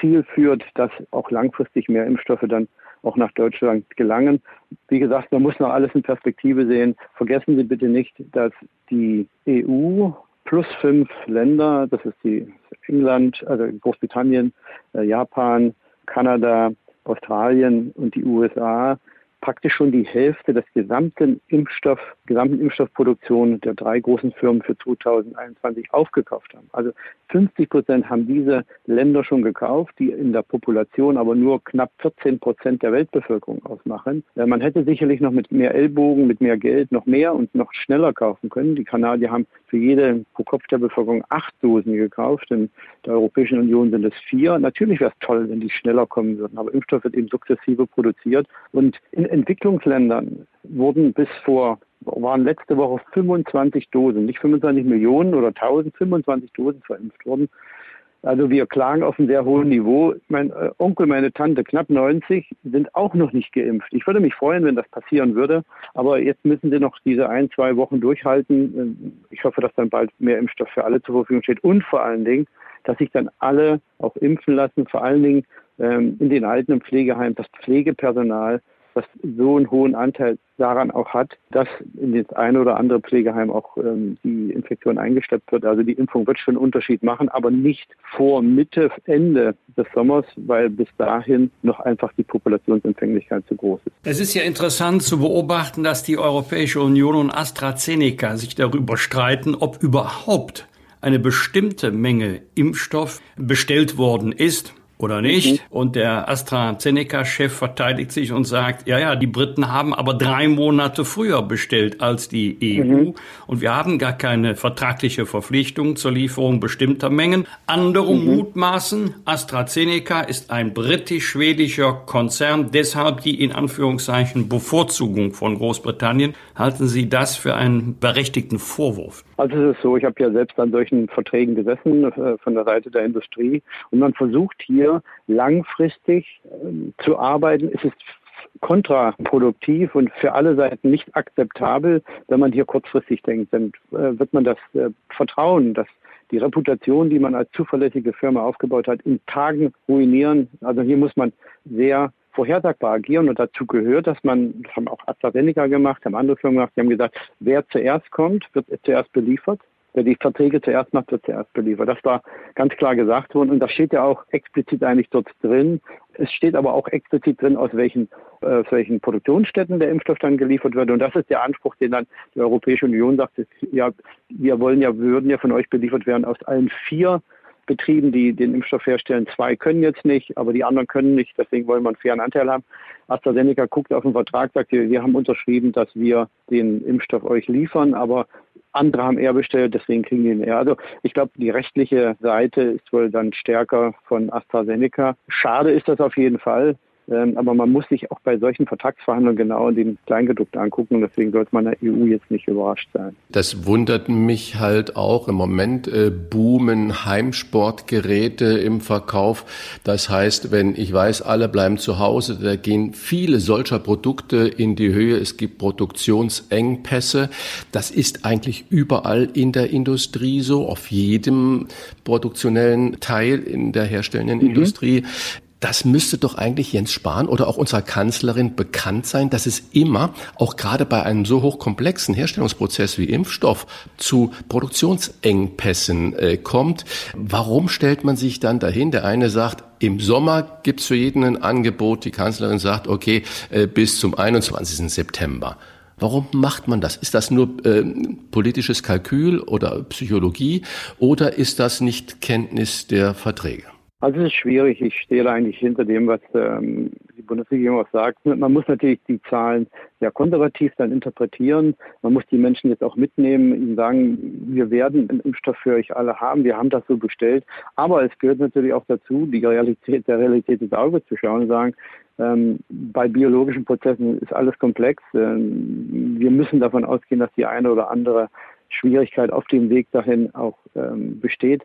Ziel führt, dass auch langfristig mehr Impfstoffe dann auch nach Deutschland gelangen. Wie gesagt, man muss noch alles in Perspektive sehen. Vergessen Sie bitte nicht, dass die EU plus fünf Länder, das ist die England, also Großbritannien, Japan, Kanada, Australien und die USA, praktisch schon die Hälfte des gesamten Impfstoff, gesamten Impfstoffproduktion der drei großen Firmen für 2021 aufgekauft haben. Also 50 Prozent haben diese Länder schon gekauft, die in der Population aber nur knapp 14 Prozent der Weltbevölkerung ausmachen. Äh, man hätte sicherlich noch mit mehr Ellbogen, mit mehr Geld noch mehr und noch schneller kaufen können. Die Kanadier haben für jede pro Kopf der Bevölkerung acht Dosen gekauft. In der Europäischen Union sind es vier. Natürlich wäre es toll, wenn die schneller kommen würden, aber Impfstoff wird eben sukzessive produziert und in Entwicklungsländern wurden bis vor, waren letzte Woche 25 Dosen, nicht 25 Millionen oder 1000, 25 Dosen verimpft worden. Also wir klagen auf einem sehr hohen Niveau. Mein äh, Onkel, meine Tante, knapp 90, sind auch noch nicht geimpft. Ich würde mich freuen, wenn das passieren würde. Aber jetzt müssen sie noch diese ein, zwei Wochen durchhalten. Äh, ich hoffe, dass dann bald mehr Impfstoff für alle zur Verfügung steht. Und vor allen Dingen, dass sich dann alle auch impfen lassen. Vor allen Dingen ähm, in den Alten- und Pflegeheimen, das Pflegepersonal was so einen hohen Anteil daran auch hat, dass in das eine oder andere Pflegeheim auch ähm, die Infektion eingeschleppt wird. Also die Impfung wird schon einen Unterschied machen, aber nicht vor Mitte, Ende des Sommers, weil bis dahin noch einfach die Populationsempfänglichkeit zu groß ist. Es ist ja interessant zu beobachten, dass die Europäische Union und AstraZeneca sich darüber streiten, ob überhaupt eine bestimmte Menge Impfstoff bestellt worden ist oder nicht. Mhm. Und der AstraZeneca-Chef verteidigt sich und sagt, ja, ja, die Briten haben aber drei Monate früher bestellt als die EU mhm. und wir haben gar keine vertragliche Verpflichtung zur Lieferung bestimmter Mengen. Andere mhm. mutmaßen, AstraZeneca ist ein britisch-schwedischer Konzern, deshalb die in Anführungszeichen Bevorzugung von Großbritannien. Halten Sie das für einen berechtigten Vorwurf? Also es ist so, ich habe ja selbst an solchen Verträgen gesessen äh, von der Seite der Industrie und man versucht hier langfristig äh, zu arbeiten. Es ist kontraproduktiv und für alle Seiten nicht akzeptabel, wenn man hier kurzfristig denkt. Dann äh, wird man das äh, Vertrauen, das die Reputation, die man als zuverlässige Firma aufgebaut hat, in Tagen ruinieren. Also hier muss man sehr vorhersagbar agieren und dazu gehört, dass man, das haben auch AstraZeneca gemacht, haben andere Firmen gemacht, die haben gesagt, wer zuerst kommt, wird zuerst beliefert. Wer die Verträge zuerst macht, wird zuerst beliefert. Das war ganz klar gesagt worden und das steht ja auch explizit eigentlich dort drin. Es steht aber auch explizit drin, aus welchen, äh, aus welchen Produktionsstätten der Impfstoff dann geliefert wird. Und das ist der Anspruch, den dann die Europäische Union sagt, ja, wir wollen ja, würden ja von euch beliefert werden aus allen vier Betrieben, die den Impfstoff herstellen. Zwei können jetzt nicht, aber die anderen können nicht. Deswegen wollen wir einen fairen Anteil haben. AstraZeneca guckt auf den Vertrag, sagt, wir haben unterschrieben, dass wir den Impfstoff euch liefern, aber andere haben eher bestellt, deswegen kriegen die eher. Also ich glaube, die rechtliche Seite ist wohl dann stärker von AstraZeneca. Schade ist das auf jeden Fall. Ähm, aber man muss sich auch bei solchen Vertragsverhandlungen genau den Kleingedruckte angucken. Und deswegen sollte man der EU jetzt nicht überrascht sein. Das wundert mich halt auch. Im Moment äh, boomen Heimsportgeräte im Verkauf. Das heißt, wenn ich weiß, alle bleiben zu Hause, da gehen viele solcher Produkte in die Höhe. Es gibt Produktionsengpässe. Das ist eigentlich überall in der Industrie so, auf jedem produktionellen Teil in der herstellenden mhm. Industrie. Das müsste doch eigentlich Jens Spahn oder auch unserer Kanzlerin bekannt sein, dass es immer, auch gerade bei einem so hochkomplexen Herstellungsprozess wie Impfstoff, zu Produktionsengpässen äh, kommt. Warum stellt man sich dann dahin? Der eine sagt, im Sommer gibt's für jeden ein Angebot. Die Kanzlerin sagt, okay, äh, bis zum 21. September. Warum macht man das? Ist das nur äh, politisches Kalkül oder Psychologie oder ist das nicht Kenntnis der Verträge? Also es ist schwierig. Ich stehe da eigentlich hinter dem, was ähm, die Bundesregierung auch sagt. Man muss natürlich die Zahlen sehr konservativ dann interpretieren. Man muss die Menschen jetzt auch mitnehmen, ihnen sagen, wir werden einen Impfstoff für euch alle haben. Wir haben das so bestellt. Aber es gehört natürlich auch dazu, die Realität der Realität ins Auge zu schauen und sagen, ähm, bei biologischen Prozessen ist alles komplex. Ähm, wir müssen davon ausgehen, dass die eine oder andere Schwierigkeit auf dem Weg dahin auch ähm, besteht.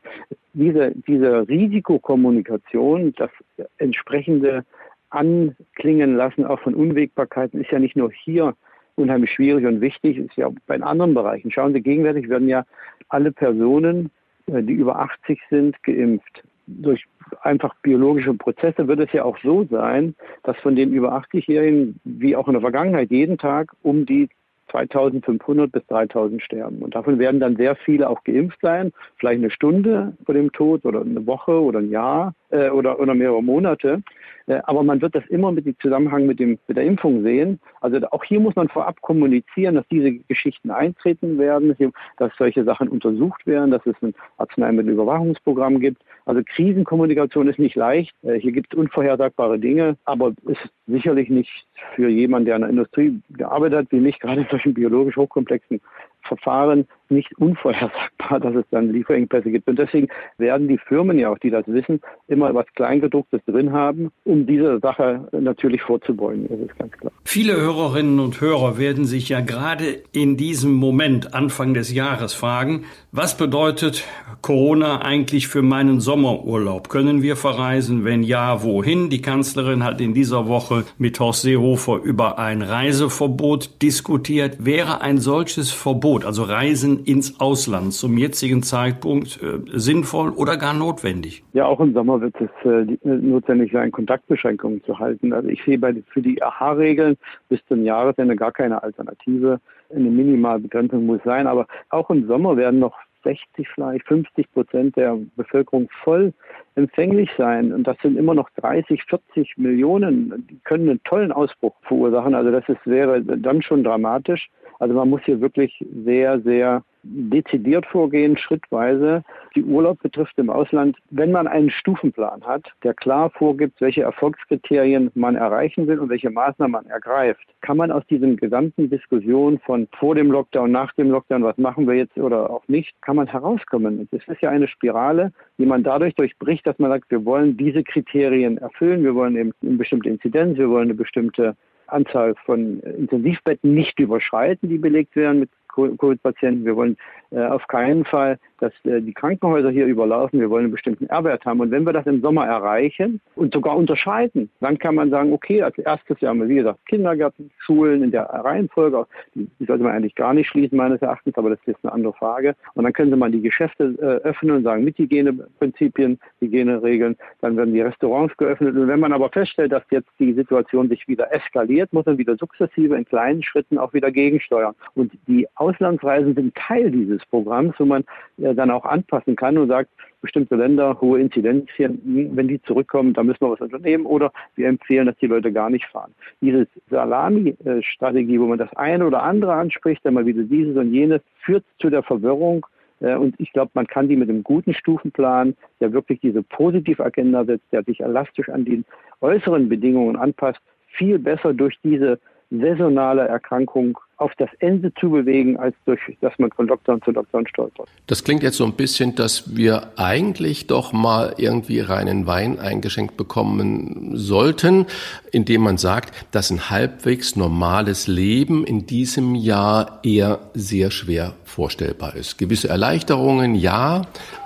Diese, diese Risikokommunikation, das entsprechende Anklingen lassen auch von Unwägbarkeiten ist ja nicht nur hier unheimlich schwierig und wichtig, ist ja auch bei anderen Bereichen. Schauen Sie, gegenwärtig werden ja alle Personen, äh, die über 80 sind, geimpft. Durch einfach biologische Prozesse wird es ja auch so sein, dass von den über 80-Jährigen, wie auch in der Vergangenheit, jeden Tag um die 2500 bis 3000 sterben. Und davon werden dann sehr viele auch geimpft sein, vielleicht eine Stunde vor dem Tod oder eine Woche oder ein Jahr äh, oder, oder mehrere Monate. Äh, aber man wird das immer mit dem Zusammenhang mit, dem, mit der Impfung sehen. Also auch hier muss man vorab kommunizieren, dass diese Geschichten eintreten werden, dass solche Sachen untersucht werden, dass es ein Arzneimittelüberwachungsprogramm gibt. Also Krisenkommunikation ist nicht leicht. Äh, hier gibt es unvorhersagbare Dinge, aber ist sicherlich nicht für jemanden, der in der Industrie gearbeitet hat, wie mich, gerade in solchen biologisch hochkomplexen Verfahren nicht unvorhersagbar, dass es dann Lieferengpässe gibt. Und deswegen werden die Firmen ja auch, die das wissen, immer was Kleingedrucktes drin haben, um diese Sache natürlich vorzubeugen. Das ist ganz klar. Viele Hörerinnen und Hörer werden sich ja gerade in diesem Moment, Anfang des Jahres, fragen, was bedeutet Corona eigentlich für meinen Sommerurlaub? Können wir verreisen? Wenn ja, wohin? Die Kanzlerin hat in dieser Woche mit Horst Seehofer über ein Reiseverbot diskutiert. Wäre ein solches Verbot, also Reisen ins Ausland zum jetzigen Zeitpunkt äh, sinnvoll oder gar notwendig? Ja, auch im Sommer wird es äh, äh, notwendig sein, Kontaktbeschränkungen zu halten. Also ich sehe bei, für die AHA-Regeln bis zum Jahresende gar keine Alternative. Eine Minimalbegrenzung muss sein, aber auch im Sommer werden noch 60, vielleicht 50 Prozent der Bevölkerung voll empfänglich sein. Und das sind immer noch 30, 40 Millionen. Die können einen tollen Ausbruch verursachen. Also das ist, wäre dann schon dramatisch. Also man muss hier wirklich sehr, sehr dezidiert vorgehen, schrittweise. Die Urlaub betrifft im Ausland, wenn man einen Stufenplan hat, der klar vorgibt, welche Erfolgskriterien man erreichen will und welche Maßnahmen man ergreift, kann man aus diesen gesamten Diskussionen von vor dem Lockdown, nach dem Lockdown, was machen wir jetzt oder auch nicht, kann man herauskommen. Es ist ja eine Spirale, die man dadurch durchbricht, dass man sagt, wir wollen diese Kriterien erfüllen, wir wollen eben eine bestimmte Inzidenz, wir wollen eine bestimmte Anzahl von Intensivbetten nicht überschreiten, die belegt werden mit Covid-Patienten. Wir wollen äh, auf keinen Fall, dass äh, die Krankenhäuser hier überlaufen. Wir wollen einen bestimmten R-Wert haben. Und wenn wir das im Sommer erreichen und sogar unterscheiden, dann kann man sagen, okay, als erstes haben wir, wie gesagt, Kindergärten, Schulen in der Reihenfolge. Die, die sollte man eigentlich gar nicht schließen, meines Erachtens, aber das ist eine andere Frage. Und dann können Sie mal die Geschäfte äh, öffnen und sagen, mit Hygieneprinzipien, Hygieneregeln, dann werden die Restaurants geöffnet. Und wenn man aber feststellt, dass jetzt die Situation sich wieder eskaliert, muss man wieder sukzessive in kleinen Schritten auch wieder gegensteuern. Und die Auslandsreisen sind Teil dieses Programms, wo man äh, dann auch anpassen kann und sagt, bestimmte Länder, hohe Inzidenzien, wenn die zurückkommen, da müssen wir was unternehmen oder wir empfehlen, dass die Leute gar nicht fahren. Diese Salami-Strategie, wo man das eine oder andere anspricht, dann mal wieder dieses und jenes, führt zu der Verwirrung äh, und ich glaube, man kann die mit einem guten Stufenplan, der wirklich diese Positivagenda setzt, der sich elastisch an die äußeren Bedingungen anpasst, viel besser durch diese saisonale Erkrankung auf das Ende zu bewegen, als durch, dass man von Lockdown zu Lockdown stolpert. Das klingt jetzt so ein bisschen, dass wir eigentlich doch mal irgendwie reinen Wein eingeschenkt bekommen sollten, indem man sagt, dass ein halbwegs normales Leben in diesem Jahr eher sehr schwer vorstellbar ist. Gewisse Erleichterungen, ja,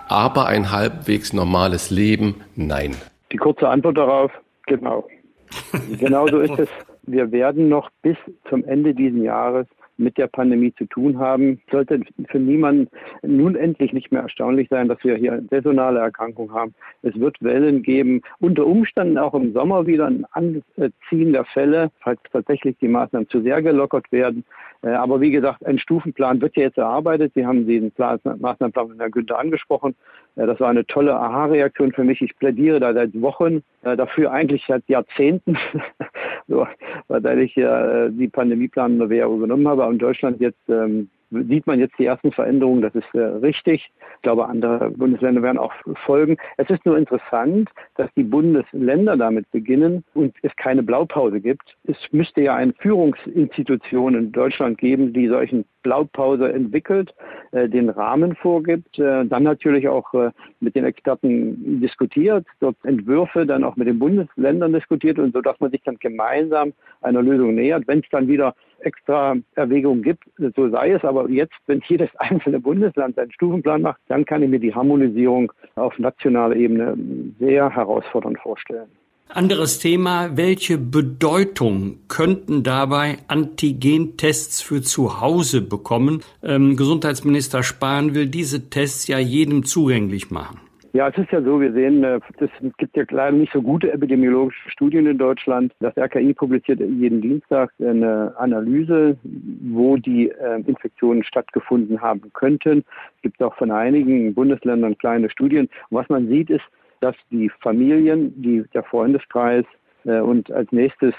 aber ein halbwegs normales Leben, nein. Die kurze Antwort darauf, genau. genau so ist es. Wir werden noch bis zum Ende dieses Jahres mit der Pandemie zu tun haben. Sollte für niemanden nun endlich nicht mehr erstaunlich sein, dass wir hier saisonale Erkrankungen haben. Es wird Wellen geben, unter Umständen auch im Sommer wieder ein Anziehen der Fälle, falls tatsächlich die Maßnahmen zu sehr gelockert werden. Äh, aber wie gesagt, ein Stufenplan wird ja jetzt erarbeitet. Sie haben diesen Plan, Maßnahmenplan von Herrn Günther angesprochen. Äh, das war eine tolle Aha-Reaktion für mich. Ich plädiere da seit Wochen äh, dafür, eigentlich seit Jahrzehnten, so, weil ich ja die Pandemieplan der WHO übernommen habe. In Deutschland jetzt ähm, sieht man jetzt die ersten Veränderungen. Das ist äh, richtig. Ich glaube, andere Bundesländer werden auch folgen. Es ist nur interessant, dass die Bundesländer damit beginnen und es keine Blaupause gibt. Es müsste ja eine Führungsinstitution in Deutschland geben, die solchen Blaupause entwickelt, äh, den Rahmen vorgibt, äh, dann natürlich auch äh, mit den Experten diskutiert, dort Entwürfe dann auch mit den Bundesländern diskutiert und so, dass man sich dann gemeinsam einer Lösung nähert. Wenn es dann wieder extra Erwägungen gibt, so sei es. Aber jetzt, wenn jedes einzelne Bundesland seinen Stufenplan macht, dann kann ich mir die Harmonisierung auf nationaler Ebene sehr herausfordernd vorstellen. Anderes Thema, welche Bedeutung könnten dabei Antigentests für zu Hause bekommen? Ähm, Gesundheitsminister Spahn will diese Tests ja jedem zugänglich machen. Ja, es ist ja so, wir sehen, äh, es gibt ja leider nicht so gute epidemiologische Studien in Deutschland. Das RKI publiziert jeden Dienstag eine Analyse, wo die äh, Infektionen stattgefunden haben könnten. Es gibt auch von einigen Bundesländern kleine Studien. Und was man sieht, ist, dass die Familien, die, der Freundeskreis äh, und als nächstes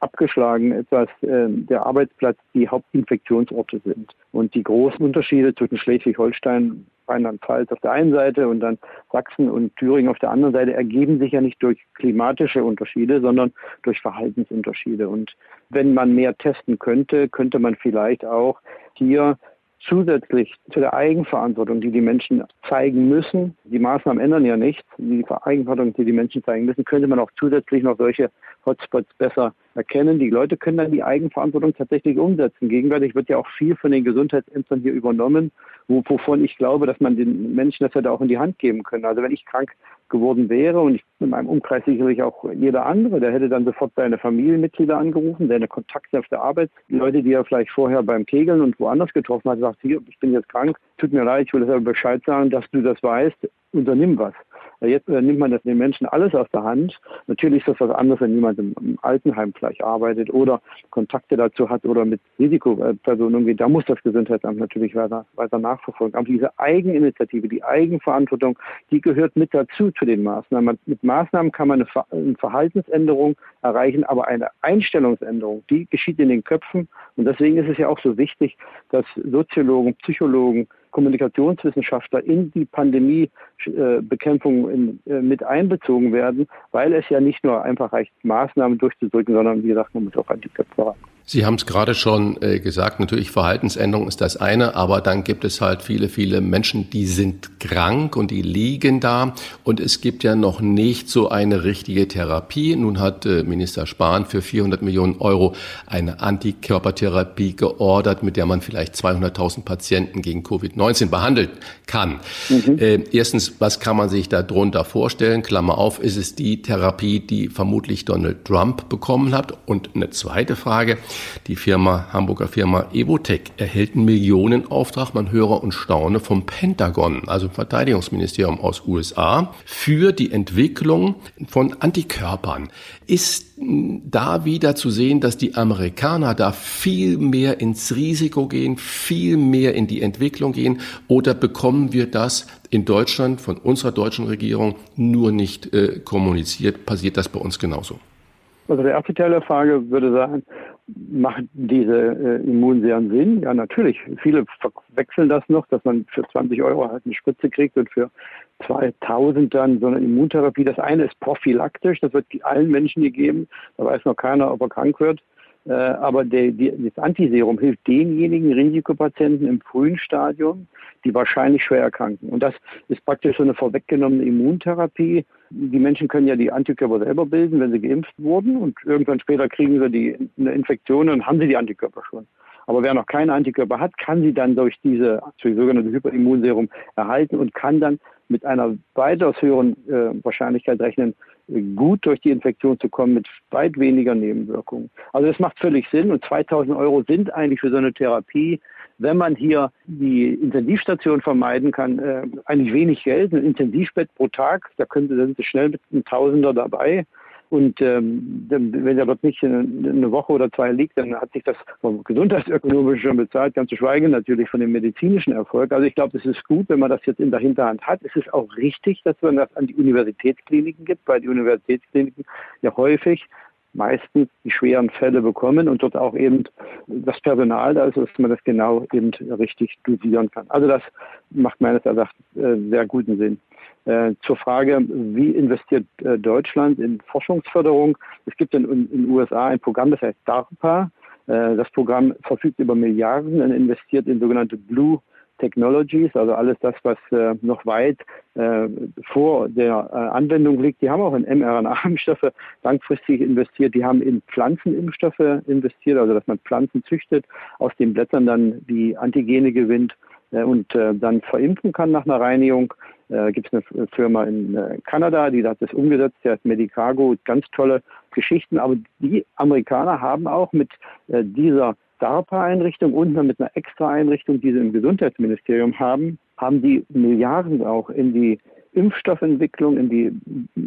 abgeschlagen etwas der Arbeitsplatz die Hauptinfektionsorte sind. Und die großen Unterschiede zwischen Schleswig-Holstein Rheinland-Pfalz auf der einen Seite und dann Sachsen und Thüringen auf der anderen Seite ergeben sich ja nicht durch klimatische Unterschiede, sondern durch Verhaltensunterschiede. Und wenn man mehr testen könnte, könnte man vielleicht auch hier zusätzlich zu der Eigenverantwortung, die die Menschen zeigen müssen, die Maßnahmen ändern ja nichts, die Eigenverantwortung, die die Menschen zeigen müssen, könnte man auch zusätzlich noch solche Hotspots besser erkennen. Die Leute können dann die Eigenverantwortung tatsächlich umsetzen. Gegenwärtig wird ja auch viel von den Gesundheitsämtern hier übernommen, wovon ich glaube, dass man den Menschen das hätte auch in die Hand geben können. Also wenn ich krank geworden wäre und ich in meinem Umkreis sicherlich auch jeder andere, der hätte dann sofort seine Familienmitglieder angerufen, seine Kontakte auf der Arbeit, die Leute, die er vielleicht vorher beim Kegeln und woanders getroffen hat, sagt, hier, ich bin jetzt krank, tut mir leid, ich will das aber Bescheid sagen, dass du das weißt, unternimm was. Jetzt äh, nimmt man das den Menschen alles aus der Hand. Natürlich ist das was anderes, wenn jemand im, im Altenheim vielleicht arbeitet oder Kontakte dazu hat oder mit Risikopersonen umgeht. Da muss das Gesundheitsamt natürlich weiter, weiter nachverfolgen. Aber diese Eigeninitiative, die Eigenverantwortung, die gehört mit dazu zu den Maßnahmen. Mit Maßnahmen kann man eine Verhaltensänderung erreichen, aber eine Einstellungsänderung, die geschieht in den Köpfen. Und deswegen ist es ja auch so wichtig, dass Soziologen, Psychologen, Kommunikationswissenschaftler in die Pandemiebekämpfung äh, mit einbezogen werden, weil es ja nicht nur einfach reicht, Maßnahmen durchzudrücken, sondern wie gesagt, man muss auch an die Köpfe ran. Sie haben es gerade schon äh, gesagt, natürlich Verhaltensänderung ist das eine, aber dann gibt es halt viele, viele Menschen, die sind krank und die liegen da und es gibt ja noch nicht so eine richtige Therapie. Nun hat äh, Minister Spahn für 400 Millionen Euro eine Antikörpertherapie geordert, mit der man vielleicht 200.000 Patienten gegen Covid-19 behandeln kann. Mhm. Äh, erstens, was kann man sich darunter vorstellen? Klammer auf, ist es die Therapie, die vermutlich Donald Trump bekommen hat? Und eine zweite Frage, die Firma, Hamburger Firma Evotech erhält einen Millionenauftrag, man höre und staune, vom Pentagon, also Verteidigungsministerium aus USA, für die Entwicklung von Antikörpern. Ist da wieder zu sehen, dass die Amerikaner da viel mehr ins Risiko gehen, viel mehr in die Entwicklung gehen? Oder bekommen wir das in Deutschland von unserer deutschen Regierung nur nicht äh, kommuniziert? Passiert das bei uns genauso? Also der erste Teil der Frage würde sagen, macht diese äh, Immunserien Sinn? Ja, natürlich. Viele verwechseln das noch, dass man für 20 Euro halt eine Spritze kriegt und für 2000 dann so eine Immuntherapie. Das eine ist prophylaktisch, das wird allen Menschen gegeben. Da weiß noch keiner, ob er krank wird. Äh, aber der, die, das Antiserum hilft denjenigen Risikopatienten im frühen Stadium, die wahrscheinlich schwer erkranken. Und das ist praktisch so eine vorweggenommene Immuntherapie. Die Menschen können ja die Antikörper selber bilden, wenn sie geimpft wurden. Und irgendwann später kriegen sie die, eine Infektion und haben sie die Antikörper schon. Aber wer noch keine Antikörper hat, kann sie dann durch diese durch sogenannte Hyperimmunserum erhalten und kann dann mit einer weitaus höheren äh, Wahrscheinlichkeit rechnen, gut durch die Infektion zu kommen mit weit weniger Nebenwirkungen. Also das macht völlig Sinn und 2000 Euro sind eigentlich für so eine Therapie, wenn man hier die Intensivstation vermeiden kann, äh, eigentlich wenig Geld, ein Intensivbett pro Tag, da, können da sind Sie schnell mit einem Tausender dabei. Und ähm, wenn er dort nicht eine Woche oder zwei liegt, dann hat sich das vom gesundheitsökonomischen schon bezahlt, ganz zu schweigen natürlich von dem medizinischen Erfolg. Also ich glaube, es ist gut, wenn man das jetzt in der Hinterhand hat. Es ist auch richtig, dass man das an die Universitätskliniken gibt, weil die Universitätskliniken ja häufig meistens die schweren Fälle bekommen und dort auch eben das Personal da ist, dass man das genau eben richtig dosieren kann. Also das macht meines Erachtens äh, sehr guten Sinn. Äh, zur Frage, wie investiert äh, Deutschland in Forschungsförderung? Es gibt in den USA ein Programm, das heißt DARPA. Äh, das Programm verfügt über Milliarden und investiert in sogenannte Blue Technologies, also alles das, was äh, noch weit äh, vor der Anwendung liegt. Die haben auch in mRNA-Impfstoffe langfristig investiert. Die haben in Pflanzenimpfstoffe investiert, also dass man Pflanzen züchtet, aus den Blättern dann die Antigene gewinnt und äh, dann verimpfen kann nach einer Reinigung. Äh, Gibt es eine Firma in äh, Kanada, die hat das umgesetzt, der hat Medicago, ganz tolle Geschichten. Aber die Amerikaner haben auch mit äh, dieser DARPA-Einrichtung und mit einer extra Einrichtung, die sie im Gesundheitsministerium haben, haben die Milliarden auch in die Impfstoffentwicklung, in die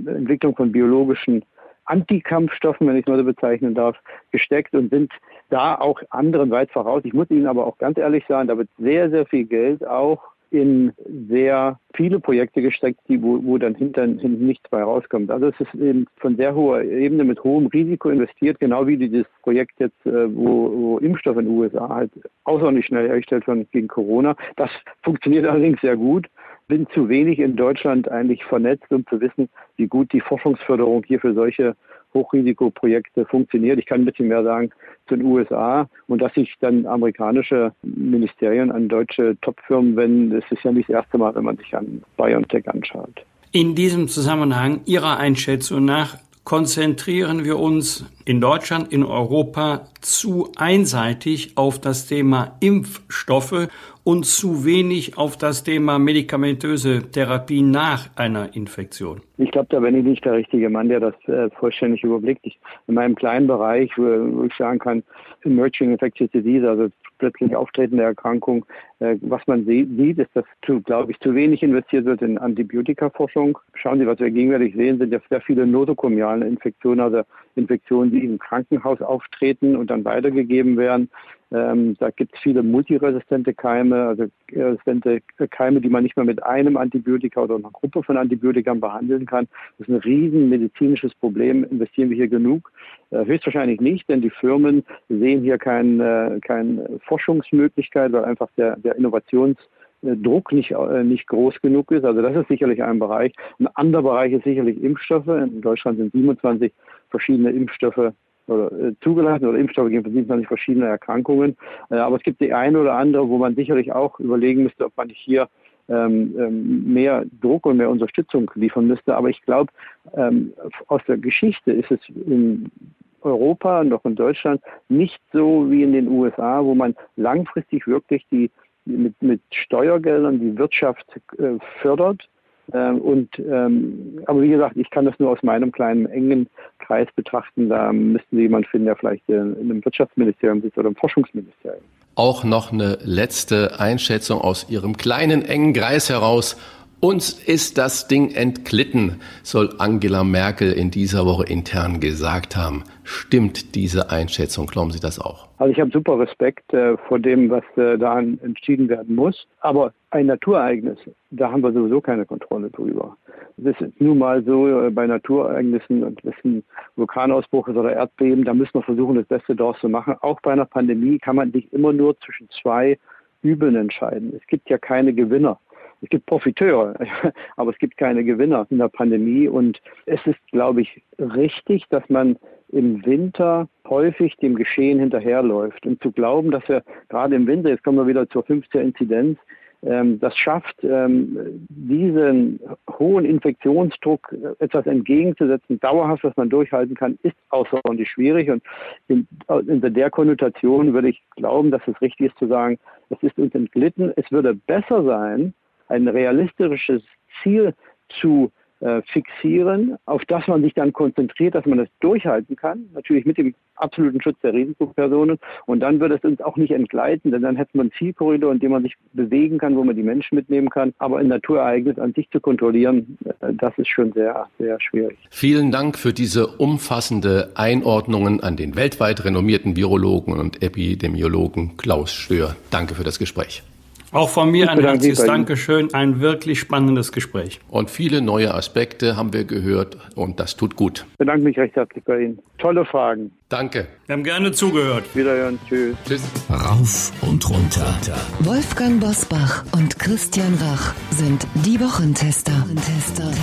Entwicklung von biologischen Antikampfstoffen, wenn ich es mal so bezeichnen darf, gesteckt und sind da auch anderen weit voraus. Ich muss Ihnen aber auch ganz ehrlich sagen, da wird sehr, sehr viel Geld auch in sehr viele Projekte gesteckt, die, wo, wo dann hinter, hinten nichts bei rauskommt. Also es ist eben von sehr hoher Ebene mit hohem Risiko investiert, genau wie dieses Projekt jetzt, äh, wo, wo Impfstoff in den USA halt außerordentlich schnell hergestellt wird gegen Corona. Das funktioniert allerdings sehr gut. Bin zu wenig in Deutschland eigentlich vernetzt, um zu wissen, wie gut die Forschungsförderung hier für solche Hochrisikoprojekte funktioniert. Ich kann ein bisschen mehr sagen zu den USA und dass sich dann amerikanische Ministerien an deutsche Topfirmen wenden, das ist ja nicht das erste Mal, wenn man sich an BioNTech anschaut. In diesem Zusammenhang Ihrer Einschätzung nach konzentrieren wir uns in Deutschland, in Europa zu einseitig auf das Thema Impfstoffe und zu wenig auf das Thema medikamentöse Therapie nach einer Infektion? Ich glaube, da bin ich nicht der richtige Mann, der das äh, vollständig überblickt. Ich, in meinem kleinen Bereich, wo, ich sagen kann, Emerging Infectious Disease, also plötzlich auftretende Erkrankung. Äh, was man sieht, ist, dass, glaube ich, zu wenig investiert wird in Antibiotikaforschung. Schauen Sie, was wir gegenwärtig sehen, sind ja sehr viele nosokomiale Infektionen, also Infektionen, die im Krankenhaus auftreten und dann weitergegeben werden. Ähm, da gibt es viele multiresistente Keime, also resistente Keime, die man nicht mehr mit einem Antibiotika oder einer Gruppe von Antibiotika behandeln kann. Das ist ein riesen medizinisches Problem. Investieren wir hier genug? Äh, höchstwahrscheinlich nicht, denn die Firmen sehen hier keine äh, kein Forschungsmöglichkeit, weil einfach der, der Innovationsdruck nicht, äh, nicht groß genug ist. Also das ist sicherlich ein Bereich. Ein anderer Bereich ist sicherlich Impfstoffe. In Deutschland sind 27 verschiedene Impfstoffe oder, äh, zugelassen oder Impfstoffe gegen 27 verschiedene Erkrankungen. Äh, aber es gibt die eine oder andere, wo man sicherlich auch überlegen müsste, ob man hier ähm, ähm, mehr Druck und mehr Unterstützung liefern müsste. Aber ich glaube, ähm, aus der Geschichte ist es in Europa und auch in Deutschland nicht so wie in den USA, wo man langfristig wirklich die mit, mit Steuergeldern die Wirtschaft äh, fördert ähm, und, ähm, aber wie gesagt, ich kann das nur aus meinem kleinen, engen Kreis betrachten. Da müssten Sie jemanden finden, der vielleicht in einem Wirtschaftsministerium sitzt oder im Forschungsministerium. Auch noch eine letzte Einschätzung aus Ihrem kleinen, engen Kreis heraus. Uns ist das Ding entglitten, soll Angela Merkel in dieser Woche intern gesagt haben. Stimmt diese Einschätzung? Glauben Sie das auch? Also ich habe super Respekt äh, vor dem, was äh, da entschieden werden muss. Aber ein Naturereignis, da haben wir sowieso keine Kontrolle drüber. Es ist nun mal so äh, bei Naturereignissen, und wenn ein Vulkanausbruch ist oder Erdbeben, da müssen wir versuchen, das Beste daraus zu machen. Auch bei einer Pandemie kann man nicht immer nur zwischen zwei Übeln entscheiden. Es gibt ja keine Gewinner. Es gibt Profiteure, aber es gibt keine Gewinner in der Pandemie. Und es ist, glaube ich, richtig, dass man im Winter häufig dem Geschehen hinterherläuft. Und zu glauben, dass wir gerade im Winter, jetzt kommen wir wieder zur 15 Inzidenz, ähm, das schafft, ähm, diesen hohen Infektionsdruck äh, etwas entgegenzusetzen, dauerhaft, was man durchhalten kann, ist außerordentlich schwierig. Und in, unter der Konnotation würde ich glauben, dass es richtig ist zu sagen, es ist uns entglitten. Es würde besser sein, ein realistisches Ziel zu äh, fixieren, auf das man sich dann konzentriert, dass man das durchhalten kann, natürlich mit dem absoluten Schutz der Risikopersonen. Und dann würde es uns auch nicht entgleiten, denn dann hätte man einen Zielkorridor, in dem man sich bewegen kann, wo man die Menschen mitnehmen kann. Aber ein Naturereignis an sich zu kontrollieren, äh, das ist schon sehr, sehr schwierig. Vielen Dank für diese umfassende Einordnungen an den weltweit renommierten Virologen und Epidemiologen Klaus Stör. Danke für das Gespräch. Auch von mir ein herzliches Dankeschön, ein wirklich spannendes Gespräch. Und viele neue Aspekte haben wir gehört und das tut gut. Ich bedanke mich recht herzlich bei Ihnen. Tolle Fragen. Danke. Wir haben gerne zugehört. Wiederhören. Tschüss. Tschüss. Rauf und runter. Wolfgang Bosbach und Christian Rach sind die Wochentester. Wochentester.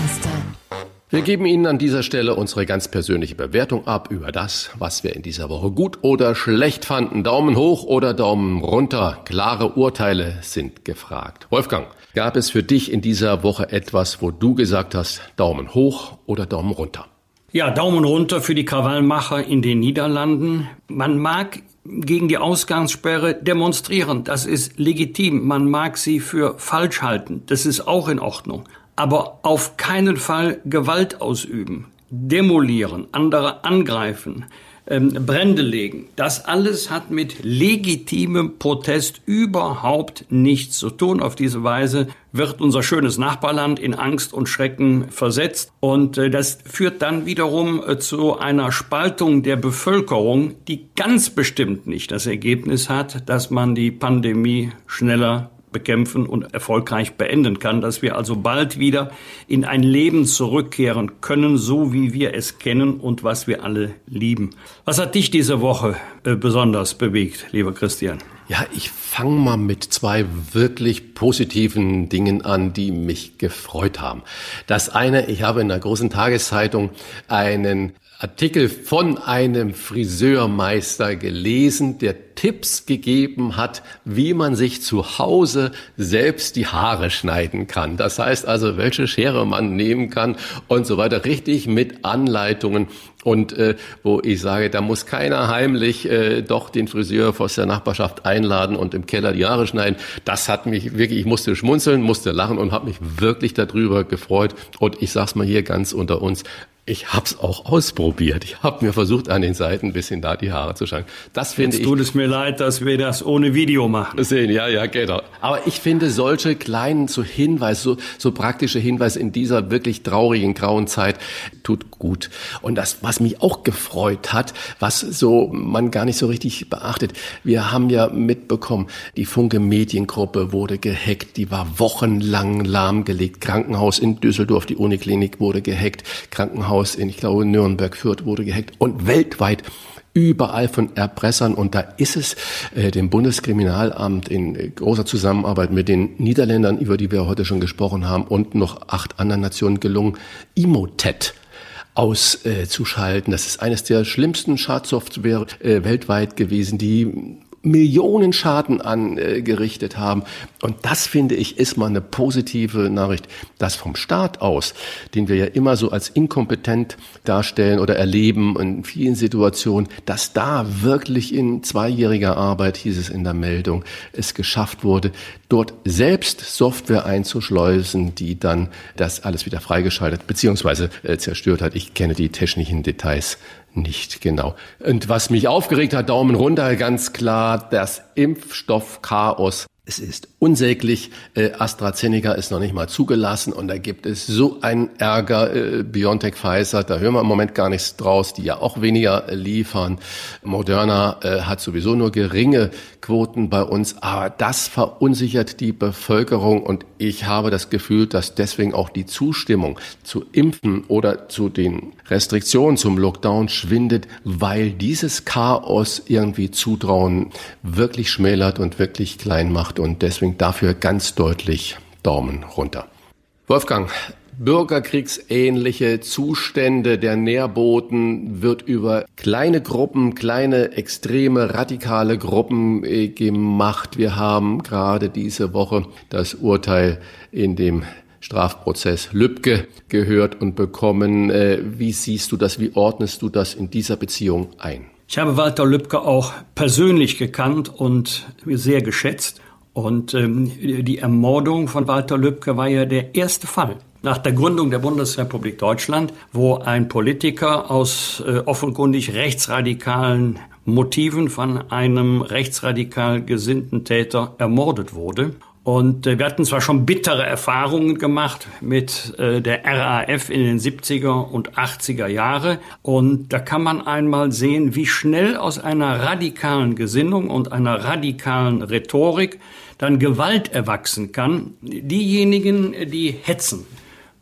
Wir geben Ihnen an dieser Stelle unsere ganz persönliche Bewertung ab über das, was wir in dieser Woche gut oder schlecht fanden. Daumen hoch oder Daumen runter. Klare Urteile sind gefragt. Wolfgang, gab es für dich in dieser Woche etwas, wo du gesagt hast, Daumen hoch oder Daumen runter? Ja, Daumen runter für die Krawallmacher in den Niederlanden. Man mag gegen die Ausgangssperre demonstrieren. Das ist legitim. Man mag sie für falsch halten. Das ist auch in Ordnung aber auf keinen Fall Gewalt ausüben, demolieren, andere angreifen, ähm, Brände legen. Das alles hat mit legitimem Protest überhaupt nichts zu tun. Auf diese Weise wird unser schönes Nachbarland in Angst und Schrecken versetzt. Und äh, das führt dann wiederum äh, zu einer Spaltung der Bevölkerung, die ganz bestimmt nicht das Ergebnis hat, dass man die Pandemie schneller bekämpfen und erfolgreich beenden kann, dass wir also bald wieder in ein Leben zurückkehren können, so wie wir es kennen und was wir alle lieben. Was hat dich diese Woche äh, besonders bewegt, lieber Christian? Ja, ich fange mal mit zwei wirklich positiven Dingen an, die mich gefreut haben. Das eine, ich habe in der großen Tageszeitung einen Artikel von einem Friseurmeister gelesen, der Tipps gegeben hat, wie man sich zu Hause selbst die Haare schneiden kann. Das heißt also, welche Schere man nehmen kann und so weiter. Richtig mit Anleitungen und äh, wo ich sage, da muss keiner heimlich äh, doch den Friseur aus der Nachbarschaft einladen und im Keller die Haare schneiden. Das hat mich wirklich, ich musste schmunzeln, musste lachen und habe mich wirklich darüber gefreut. Und ich sag's mal hier ganz unter uns, ich habe es auch ausprobiert. Ich habe mir versucht, an den Seiten ein bisschen da die Haare zu schneiden. Das finde ich. Tut es mir leid, dass wir das ohne Video machen. Sehen, ja, ja, genau. Aber ich finde solche kleinen so Hinweise, so, so praktische Hinweise in dieser wirklich traurigen grauen Zeit tut gut. Und das, was mich auch gefreut hat, was so man gar nicht so richtig beachtet, wir haben ja mitbekommen, die Funke Mediengruppe wurde gehackt, die war wochenlang lahmgelegt. Krankenhaus in Düsseldorf, die Uniklinik wurde gehackt, Krankenhaus Krankenhaus in, ich glaube, Nürnberg, Fürth wurde gehackt und weltweit überall von Erpressern. Und da ist es äh, dem Bundeskriminalamt in äh, großer Zusammenarbeit mit den Niederländern, über die wir heute schon gesprochen haben, und noch acht anderen Nationen gelungen, Imotet auszuschalten. das ist eines der schlimmsten Schadsoftware äh, weltweit gewesen, die Millionen Schaden angerichtet haben. Und das finde ich ist mal eine positive Nachricht, dass vom Staat aus, den wir ja immer so als inkompetent darstellen oder erleben in vielen Situationen, dass da wirklich in zweijähriger Arbeit, hieß es in der Meldung, es geschafft wurde, dort selbst Software einzuschleusen, die dann das alles wieder freigeschaltet bzw. Äh, zerstört hat. Ich kenne die technischen Details nicht genau. Und was mich aufgeregt hat, Daumen runter, ganz klar, das Impfstoffchaos es ist unsäglich. Äh, AstraZeneca ist noch nicht mal zugelassen und da gibt es so einen Ärger. Äh, BioNTech, Pfizer, da hören wir im Moment gar nichts draus, die ja auch weniger liefern. Moderna äh, hat sowieso nur geringe Quoten bei uns, aber das verunsichert die Bevölkerung und ich habe das Gefühl, dass deswegen auch die Zustimmung zu Impfen oder zu den Restriktionen zum Lockdown schwindet, weil dieses Chaos irgendwie Zutrauen wirklich schmälert und wirklich klein macht und deswegen dafür ganz deutlich Daumen runter. Wolfgang, bürgerkriegsähnliche Zustände der Nährboten wird über kleine Gruppen, kleine extreme radikale Gruppen äh, gemacht. Wir haben gerade diese Woche das Urteil in dem Strafprozess Lübcke gehört und bekommen. Äh, wie siehst du das? Wie ordnest du das in dieser Beziehung ein? Ich habe Walter Lübcke auch persönlich gekannt und sehr geschätzt. Und ähm, die Ermordung von Walter Lübcke war ja der erste Fall nach der Gründung der Bundesrepublik Deutschland, wo ein Politiker aus äh, offenkundig rechtsradikalen Motiven von einem rechtsradikal gesinnten Täter ermordet wurde. Und äh, wir hatten zwar schon bittere Erfahrungen gemacht mit äh, der RAF in den 70er und 80er Jahre. Und da kann man einmal sehen, wie schnell aus einer radikalen Gesinnung und einer radikalen Rhetorik dann Gewalt erwachsen kann. Diejenigen, die hetzen,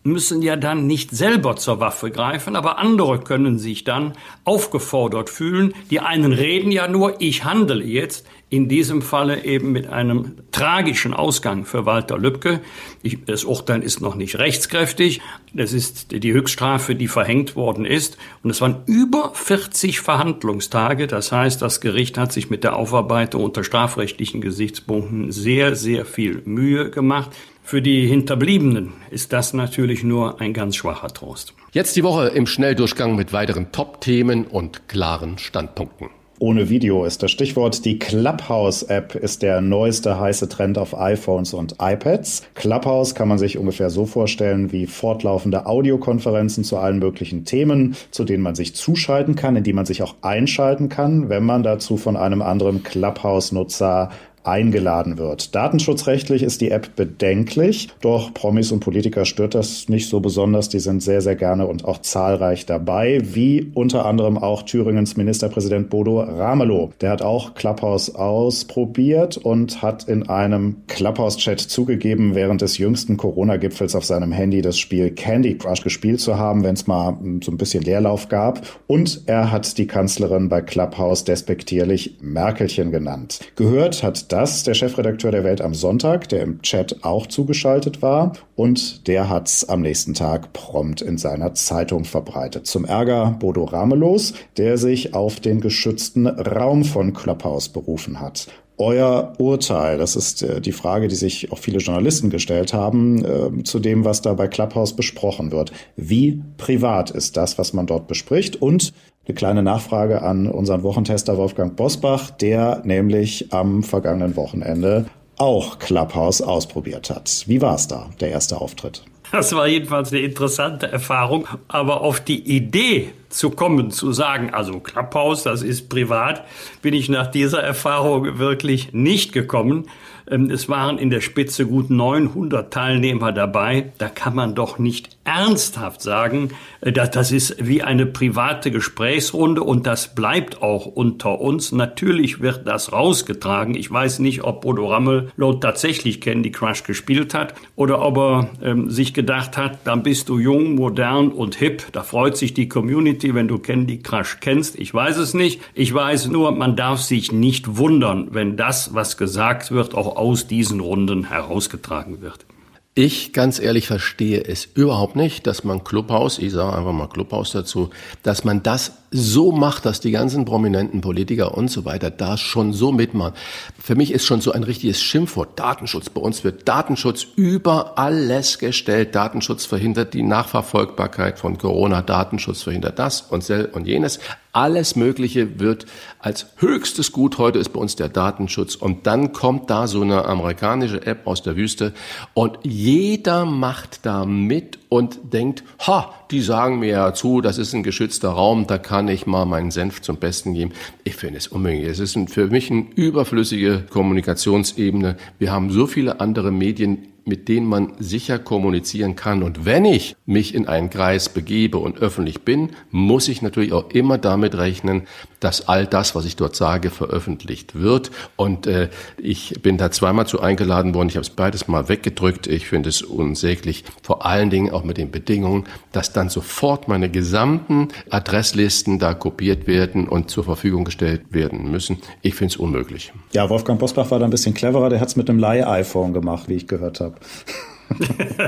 müssen ja dann nicht selber zur Waffe greifen, aber andere können sich dann aufgefordert fühlen. Die einen reden ja nur, ich handle jetzt. In diesem Falle eben mit einem tragischen Ausgang für Walter Lübcke. Ich, das Urteil ist noch nicht rechtskräftig. Das ist die Höchststrafe, die verhängt worden ist. Und es waren über 40 Verhandlungstage. Das heißt, das Gericht hat sich mit der Aufarbeitung unter strafrechtlichen Gesichtspunkten sehr, sehr viel Mühe gemacht. Für die Hinterbliebenen ist das natürlich nur ein ganz schwacher Trost. Jetzt die Woche im Schnelldurchgang mit weiteren Top-Themen und klaren Standpunkten. Ohne Video ist das Stichwort. Die Clubhouse-App ist der neueste heiße Trend auf iPhones und iPads. Clubhouse kann man sich ungefähr so vorstellen wie fortlaufende Audiokonferenzen zu allen möglichen Themen, zu denen man sich zuschalten kann, in die man sich auch einschalten kann, wenn man dazu von einem anderen Clubhouse-Nutzer eingeladen wird. Datenschutzrechtlich ist die App bedenklich, doch Promis und Politiker stört das nicht so besonders. Die sind sehr, sehr gerne und auch zahlreich dabei, wie unter anderem auch Thüringens Ministerpräsident Bodo Ramelow. Der hat auch Clubhouse ausprobiert und hat in einem Clubhouse-Chat zugegeben, während des jüngsten Corona-Gipfels auf seinem Handy das Spiel Candy Crush gespielt zu haben, wenn es mal so ein bisschen Leerlauf gab. Und er hat die Kanzlerin bei Clubhouse despektierlich Merkelchen genannt. Gehört hat das der Chefredakteur der Welt am Sonntag, der im Chat auch zugeschaltet war. Und der hat's am nächsten Tag prompt in seiner Zeitung verbreitet. Zum Ärger Bodo Ramelos, der sich auf den geschützten Raum von Clubhouse berufen hat euer Urteil? Das ist äh, die Frage, die sich auch viele Journalisten gestellt haben, äh, zu dem, was da bei Clubhouse besprochen wird. Wie privat ist das, was man dort bespricht? Und eine kleine Nachfrage an unseren Wochentester Wolfgang Bosbach, der nämlich am vergangenen Wochenende auch Clubhouse ausprobiert hat. Wie war es da, der erste Auftritt? Das war jedenfalls eine interessante Erfahrung. Aber auf die Idee zu kommen, zu sagen, also Clubhouse, das ist privat, bin ich nach dieser Erfahrung wirklich nicht gekommen. Ähm, es waren in der Spitze gut 900 Teilnehmer dabei. Da kann man doch nicht ernsthaft sagen, äh, dass das ist wie eine private Gesprächsrunde und das bleibt auch unter uns. Natürlich wird das rausgetragen. Ich weiß nicht, ob Bodo Ramelow tatsächlich Candy Crush gespielt hat oder ob er ähm, sich gedacht hat, dann bist du jung, modern und hip. Da freut sich die Community, wenn du Candy Crush kennst. Ich weiß es nicht. Ich weiß nur, man darf sich nicht wundern, wenn das, was gesagt wird, auch aus diesen Runden herausgetragen wird. Ich ganz ehrlich verstehe es überhaupt nicht, dass man Clubhaus, ich sage einfach mal Clubhaus dazu, dass man das so macht, dass die ganzen prominenten Politiker und so weiter da schon so mitmachen. Für mich ist schon so ein richtiges Schimpfwort Datenschutz. Bei uns wird Datenschutz über alles gestellt. Datenschutz verhindert die Nachverfolgbarkeit von Corona. Datenschutz verhindert das und sel und jenes. Alles Mögliche wird als höchstes Gut heute ist bei uns der Datenschutz. Und dann kommt da so eine amerikanische App aus der Wüste und jeder macht da mit und denkt, ha, die sagen mir ja zu, das ist ein geschützter Raum, da kann ich mal meinen Senf zum Besten geben. Ich finde es unmöglich. Es ist für mich eine überflüssige Kommunikationsebene. Wir haben so viele andere Medien mit denen man sicher kommunizieren kann. Und wenn ich mich in einen Kreis begebe und öffentlich bin, muss ich natürlich auch immer damit rechnen, dass all das, was ich dort sage, veröffentlicht wird. Und äh, ich bin da zweimal zu eingeladen worden. Ich habe es beides mal weggedrückt. Ich finde es unsäglich. Vor allen Dingen auch mit den Bedingungen, dass dann sofort meine gesamten Adresslisten da kopiert werden und zur Verfügung gestellt werden müssen. Ich finde es unmöglich. Ja, Wolfgang Bosbach war da ein bisschen cleverer. Der hat es mit einem Leih-iPhone gemacht, wie ich gehört habe.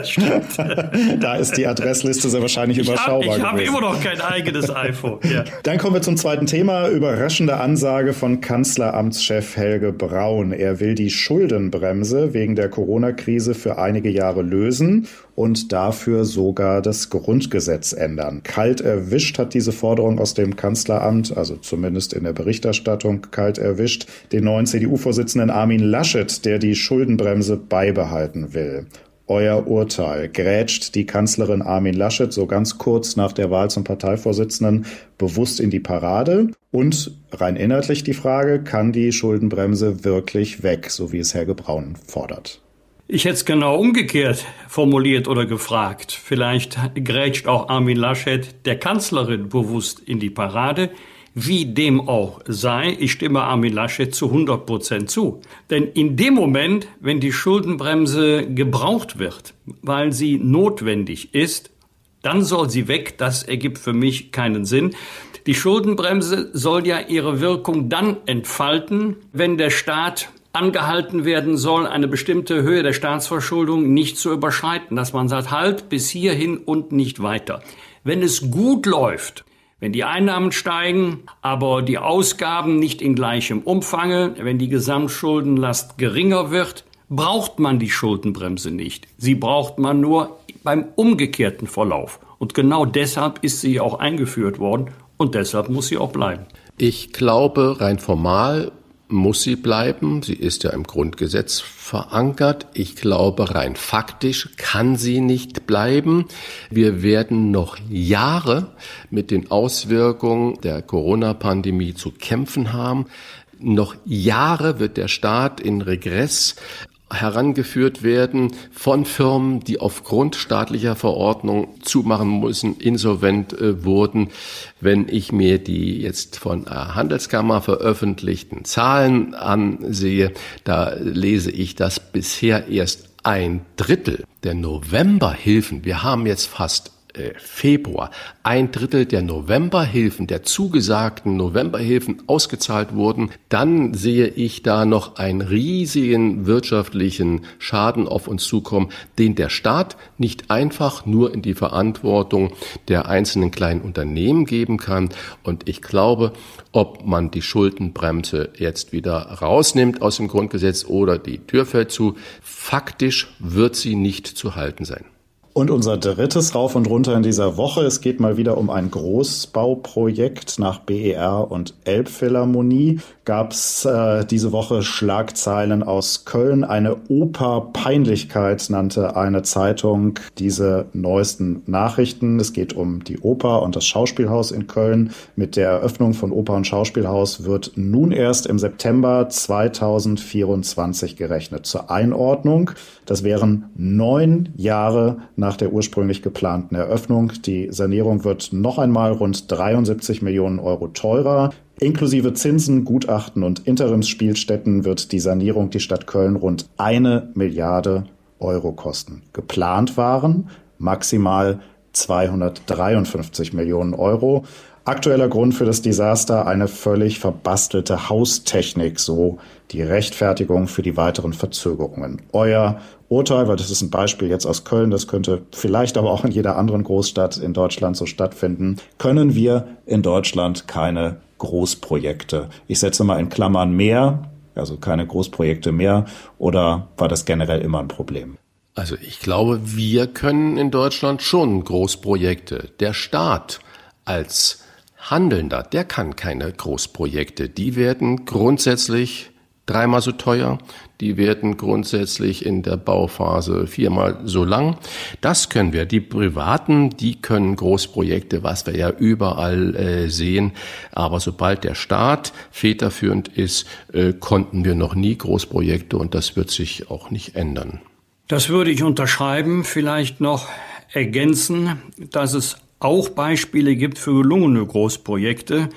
Stimmt. da ist die Adressliste sehr wahrscheinlich ich überschaubar. Hab, ich habe immer noch kein eigenes iPhone. Ja. Dann kommen wir zum zweiten Thema. Überraschende Ansage von Kanzleramtschef Helge Braun. Er will die Schuldenbremse wegen der Corona-Krise für einige Jahre lösen und dafür sogar das Grundgesetz ändern. Kalt erwischt hat diese Forderung aus dem Kanzleramt, also zumindest in der Berichterstattung kalt erwischt, den neuen CDU-Vorsitzenden Armin Laschet, der die Schuldenbremse beibehalten will. Euer Urteil. Grätscht die Kanzlerin Armin Laschet so ganz kurz nach der Wahl zum Parteivorsitzenden bewusst in die Parade? Und rein inhaltlich die Frage, kann die Schuldenbremse wirklich weg, so wie es Herr Gebraun fordert? Ich hätte es genau umgekehrt formuliert oder gefragt. Vielleicht grätscht auch Armin Laschet der Kanzlerin bewusst in die Parade. Wie dem auch sei, ich stimme Armin Laschet zu 100 Prozent zu. Denn in dem Moment, wenn die Schuldenbremse gebraucht wird, weil sie notwendig ist, dann soll sie weg. Das ergibt für mich keinen Sinn. Die Schuldenbremse soll ja ihre Wirkung dann entfalten, wenn der Staat angehalten werden soll, eine bestimmte Höhe der Staatsverschuldung nicht zu überschreiten, dass man sagt, halt bis hierhin und nicht weiter. Wenn es gut läuft, wenn die Einnahmen steigen, aber die Ausgaben nicht in gleichem Umfange, wenn die Gesamtschuldenlast geringer wird, braucht man die Schuldenbremse nicht. Sie braucht man nur beim umgekehrten Verlauf. Und genau deshalb ist sie auch eingeführt worden und deshalb muss sie auch bleiben. Ich glaube, rein formal muss sie bleiben. Sie ist ja im Grundgesetz verankert. Ich glaube, rein faktisch kann sie nicht bleiben. Wir werden noch Jahre mit den Auswirkungen der Corona-Pandemie zu kämpfen haben. Noch Jahre wird der Staat in Regress herangeführt werden von Firmen, die aufgrund staatlicher Verordnung zumachen müssen, insolvent äh, wurden. Wenn ich mir die jetzt von Handelskammer veröffentlichten Zahlen ansehe, da lese ich, dass bisher erst ein Drittel der Novemberhilfen, wir haben jetzt fast Februar ein Drittel der Novemberhilfen, der zugesagten Novemberhilfen ausgezahlt wurden, dann sehe ich da noch einen riesigen wirtschaftlichen Schaden auf uns zukommen, den der Staat nicht einfach nur in die Verantwortung der einzelnen kleinen Unternehmen geben kann. Und ich glaube, ob man die Schuldenbremse jetzt wieder rausnimmt aus dem Grundgesetz oder die Tür fällt zu, faktisch wird sie nicht zu halten sein. Und unser drittes Rauf und Runter in dieser Woche. Es geht mal wieder um ein Großbauprojekt nach BER und Elbphilharmonie. Gab es äh, diese Woche Schlagzeilen aus Köln. Eine Oper-Peinlichkeit nannte eine Zeitung diese neuesten Nachrichten. Es geht um die Oper und das Schauspielhaus in Köln. Mit der Eröffnung von Oper und Schauspielhaus wird nun erst im September 2024 gerechnet. Zur Einordnung. Das wären neun Jahre nach der ursprünglich geplanten Eröffnung. Die Sanierung wird noch einmal rund 73 Millionen Euro teurer. Inklusive Zinsen, Gutachten und Interimsspielstätten wird die Sanierung die Stadt Köln rund eine Milliarde Euro kosten. Geplant waren maximal 253 Millionen Euro. Aktueller Grund für das Desaster eine völlig verbastelte Haustechnik, so die Rechtfertigung für die weiteren Verzögerungen. Euer Urteil, weil das ist ein Beispiel jetzt aus Köln, das könnte vielleicht aber auch in jeder anderen Großstadt in Deutschland so stattfinden, können wir in Deutschland keine Großprojekte. Ich setze mal in Klammern mehr, also keine Großprojekte mehr, oder war das generell immer ein Problem? Also ich glaube, wir können in Deutschland schon Großprojekte. Der Staat als Handelnder, der kann keine Großprojekte. Die werden grundsätzlich dreimal so teuer. Die werden grundsätzlich in der Bauphase viermal so lang. Das können wir. Die Privaten, die können Großprojekte, was wir ja überall äh, sehen. Aber sobald der Staat federführend ist, äh, konnten wir noch nie Großprojekte und das wird sich auch nicht ändern. Das würde ich unterschreiben. Vielleicht noch ergänzen, dass es auch Beispiele gibt für gelungene Großprojekte.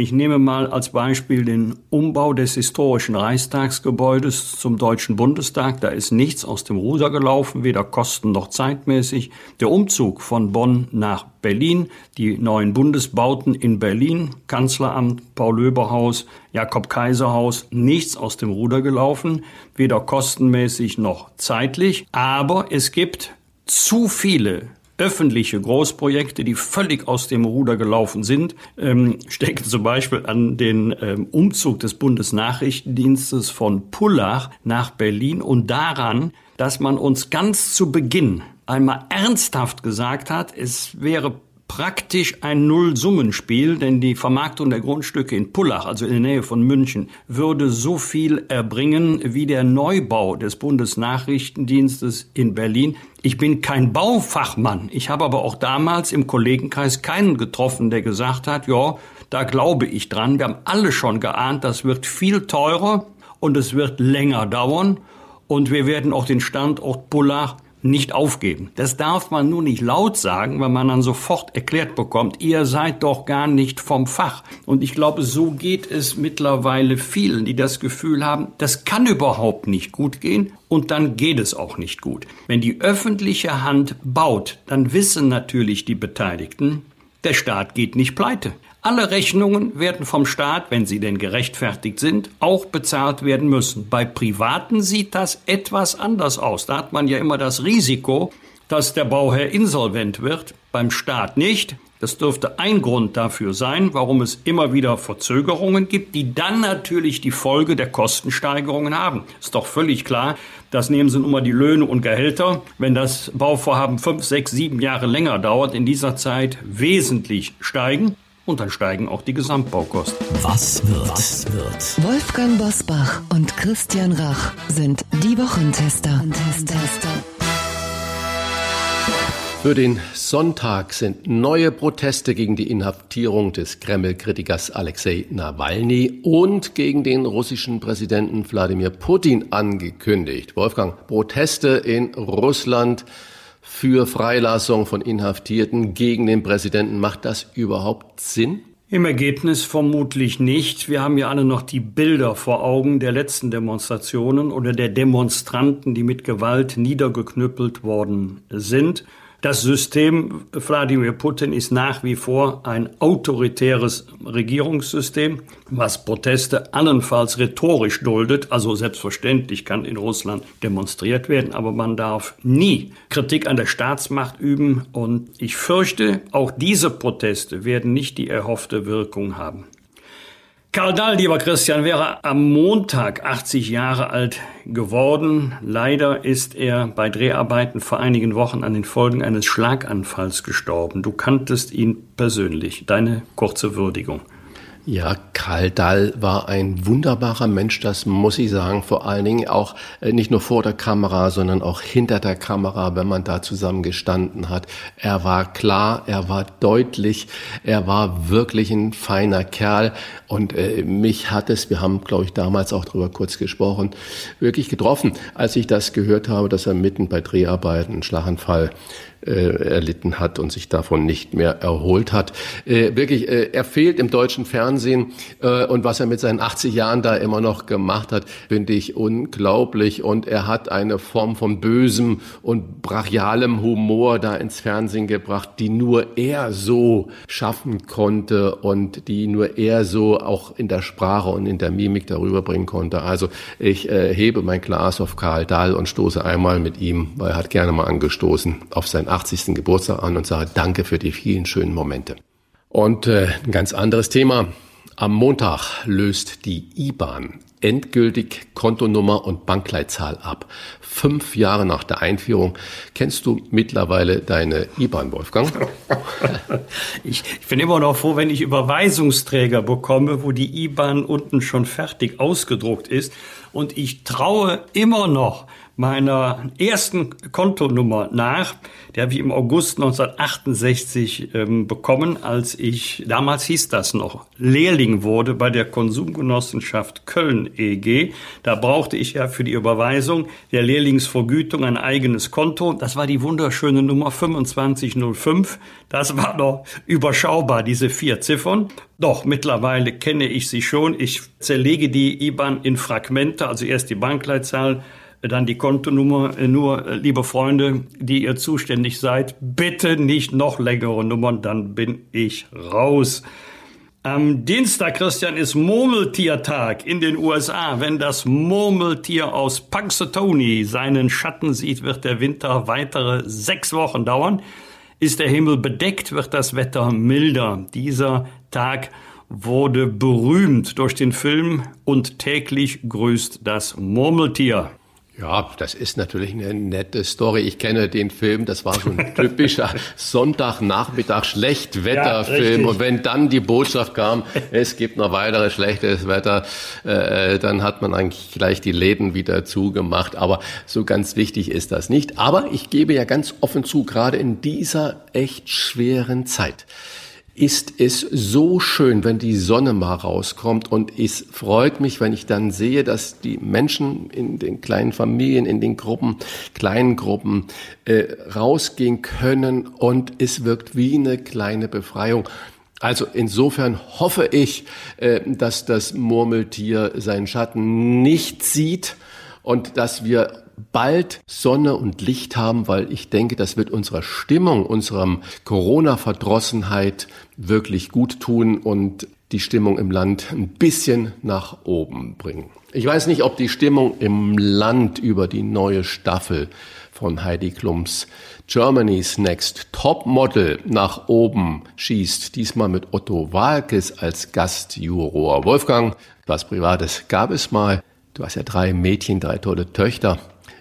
Ich nehme mal als Beispiel den Umbau des historischen Reichstagsgebäudes zum Deutschen Bundestag. Da ist nichts aus dem Ruder gelaufen, weder kosten noch zeitmäßig. Der Umzug von Bonn nach Berlin, die neuen Bundesbauten in Berlin, Kanzleramt, Paul-Löber-Haus, Jakob-Kaiser-Haus, nichts aus dem Ruder gelaufen, weder kostenmäßig noch zeitlich. Aber es gibt zu viele öffentliche Großprojekte, die völlig aus dem Ruder gelaufen sind. Ähm, denke zum Beispiel an den ähm, Umzug des Bundesnachrichtendienstes von Pullach nach Berlin und daran, dass man uns ganz zu Beginn einmal ernsthaft gesagt hat, es wäre praktisch ein Nullsummenspiel, denn die Vermarktung der Grundstücke in Pullach, also in der Nähe von München, würde so viel erbringen wie der Neubau des Bundesnachrichtendienstes in Berlin. Ich bin kein Baufachmann. Ich habe aber auch damals im Kollegenkreis keinen getroffen, der gesagt hat, ja, da glaube ich dran. Wir haben alle schon geahnt, das wird viel teurer und es wird länger dauern und wir werden auch den Standort Pullach nicht aufgeben. Das darf man nur nicht laut sagen, weil man dann sofort erklärt bekommt, ihr seid doch gar nicht vom Fach. Und ich glaube, so geht es mittlerweile vielen, die das Gefühl haben, das kann überhaupt nicht gut gehen und dann geht es auch nicht gut. Wenn die öffentliche Hand baut, dann wissen natürlich die Beteiligten, der Staat geht nicht pleite. Alle Rechnungen werden vom Staat, wenn sie denn gerechtfertigt sind, auch bezahlt werden müssen. Bei Privaten sieht das etwas anders aus. Da hat man ja immer das Risiko, dass der Bauherr insolvent wird, beim Staat nicht. Das dürfte ein Grund dafür sein, warum es immer wieder Verzögerungen gibt, die dann natürlich die Folge der Kostensteigerungen haben. Ist doch völlig klar, das nehmen Sie nun mal die Löhne und Gehälter. Wenn das Bauvorhaben fünf, sechs, sieben Jahre länger dauert, in dieser Zeit wesentlich steigen und dann steigen auch die Gesamtbaukosten. Was wird? Was wird? Wolfgang Bosbach und Christian Rach sind die Wochentester. Wochentester. Für den Sonntag sind neue Proteste gegen die Inhaftierung des Kreml-Kritikers Alexei Nawalny und gegen den russischen Präsidenten Wladimir Putin angekündigt. Wolfgang, Proteste in Russland für Freilassung von Inhaftierten gegen den Präsidenten. Macht das überhaupt Sinn? Im Ergebnis vermutlich nicht. Wir haben ja alle noch die Bilder vor Augen der letzten Demonstrationen oder der Demonstranten, die mit Gewalt niedergeknüppelt worden sind. Das System Wladimir Putin ist nach wie vor ein autoritäres Regierungssystem, was Proteste allenfalls rhetorisch duldet. Also selbstverständlich kann in Russland demonstriert werden, aber man darf nie Kritik an der Staatsmacht üben. Und ich fürchte, auch diese Proteste werden nicht die erhoffte Wirkung haben. Karl Dahl, lieber Christian, wäre am Montag 80 Jahre alt geworden. Leider ist er bei Dreharbeiten vor einigen Wochen an den Folgen eines Schlaganfalls gestorben. Du kanntest ihn persönlich. Deine kurze Würdigung. Ja, Karl Dall war ein wunderbarer Mensch, das muss ich sagen. Vor allen Dingen auch äh, nicht nur vor der Kamera, sondern auch hinter der Kamera, wenn man da zusammen gestanden hat. Er war klar, er war deutlich, er war wirklich ein feiner Kerl. Und äh, mich hat es, wir haben, glaube ich, damals auch darüber kurz gesprochen, wirklich getroffen, als ich das gehört habe, dass er mitten bei Dreharbeiten einen Schlaganfall erlitten hat und sich davon nicht mehr erholt hat. Äh, wirklich, äh, er fehlt im deutschen Fernsehen äh, und was er mit seinen 80 Jahren da immer noch gemacht hat, finde ich unglaublich und er hat eine Form von bösem und brachialem Humor da ins Fernsehen gebracht, die nur er so schaffen konnte und die nur er so auch in der Sprache und in der Mimik darüber bringen konnte. Also ich äh, hebe mein Glas auf Karl Dahl und stoße einmal mit ihm, weil er hat gerne mal angestoßen, auf sein 80. Geburtstag an und sage Danke für die vielen schönen Momente. Und äh, ein ganz anderes Thema. Am Montag löst die IBAN endgültig Kontonummer und Bankleitzahl ab. Fünf Jahre nach der Einführung. Kennst du mittlerweile deine IBAN, Wolfgang? ich, ich bin immer noch froh, wenn ich Überweisungsträger bekomme, wo die IBAN unten schon fertig ausgedruckt ist. Und ich traue immer noch meiner ersten Kontonummer nach. Die habe ich im August 1968 ähm, bekommen, als ich, damals hieß das noch, Lehrling wurde bei der Konsumgenossenschaft Köln EG. Da brauchte ich ja für die Überweisung der Lehrlingsvergütung ein eigenes Konto. Das war die wunderschöne Nummer 2505. Das war noch überschaubar, diese vier Ziffern. Doch, mittlerweile kenne ich sie schon. Ich zerlege die IBAN in Fragmente, also erst die Bankleitzahl, dann die Kontonummer. Äh, nur, äh, liebe Freunde, die ihr zuständig seid, bitte nicht noch längere Nummern, dann bin ich raus. Am Dienstag, Christian, ist Murmeltiertag in den USA. Wenn das Murmeltier aus Punxsutawney seinen Schatten sieht, wird der Winter weitere sechs Wochen dauern. Ist der Himmel bedeckt, wird das Wetter milder. Dieser Tag wurde berühmt durch den Film und täglich grüßt das Murmeltier. Ja, das ist natürlich eine nette Story. Ich kenne den Film, das war so ein typischer Sonntagnachmittag Schlechtwetterfilm. Ja, und wenn dann die Botschaft kam, es gibt noch weiteres schlechtes Wetter, äh, dann hat man eigentlich gleich die Läden wieder zugemacht. Aber so ganz wichtig ist das nicht. Aber ich gebe ja ganz offen zu, gerade in dieser echt schweren Zeit ist es so schön, wenn die Sonne mal rauskommt und es freut mich, wenn ich dann sehe, dass die Menschen in den kleinen Familien, in den Gruppen, kleinen Gruppen äh, rausgehen können und es wirkt wie eine kleine Befreiung. Also insofern hoffe ich, äh, dass das Murmeltier seinen Schatten nicht sieht und dass wir bald Sonne und Licht haben, weil ich denke, das wird unserer Stimmung, unserem Corona-Verdrossenheit wirklich gut tun und die Stimmung im Land ein bisschen nach oben bringen. Ich weiß nicht, ob die Stimmung im Land über die neue Staffel von Heidi Klums Germany's Next Top Model nach oben schießt. Diesmal mit Otto Walkes als Gastjuror. Wolfgang, was Privates gab es mal. Du hast ja drei Mädchen, drei tolle Töchter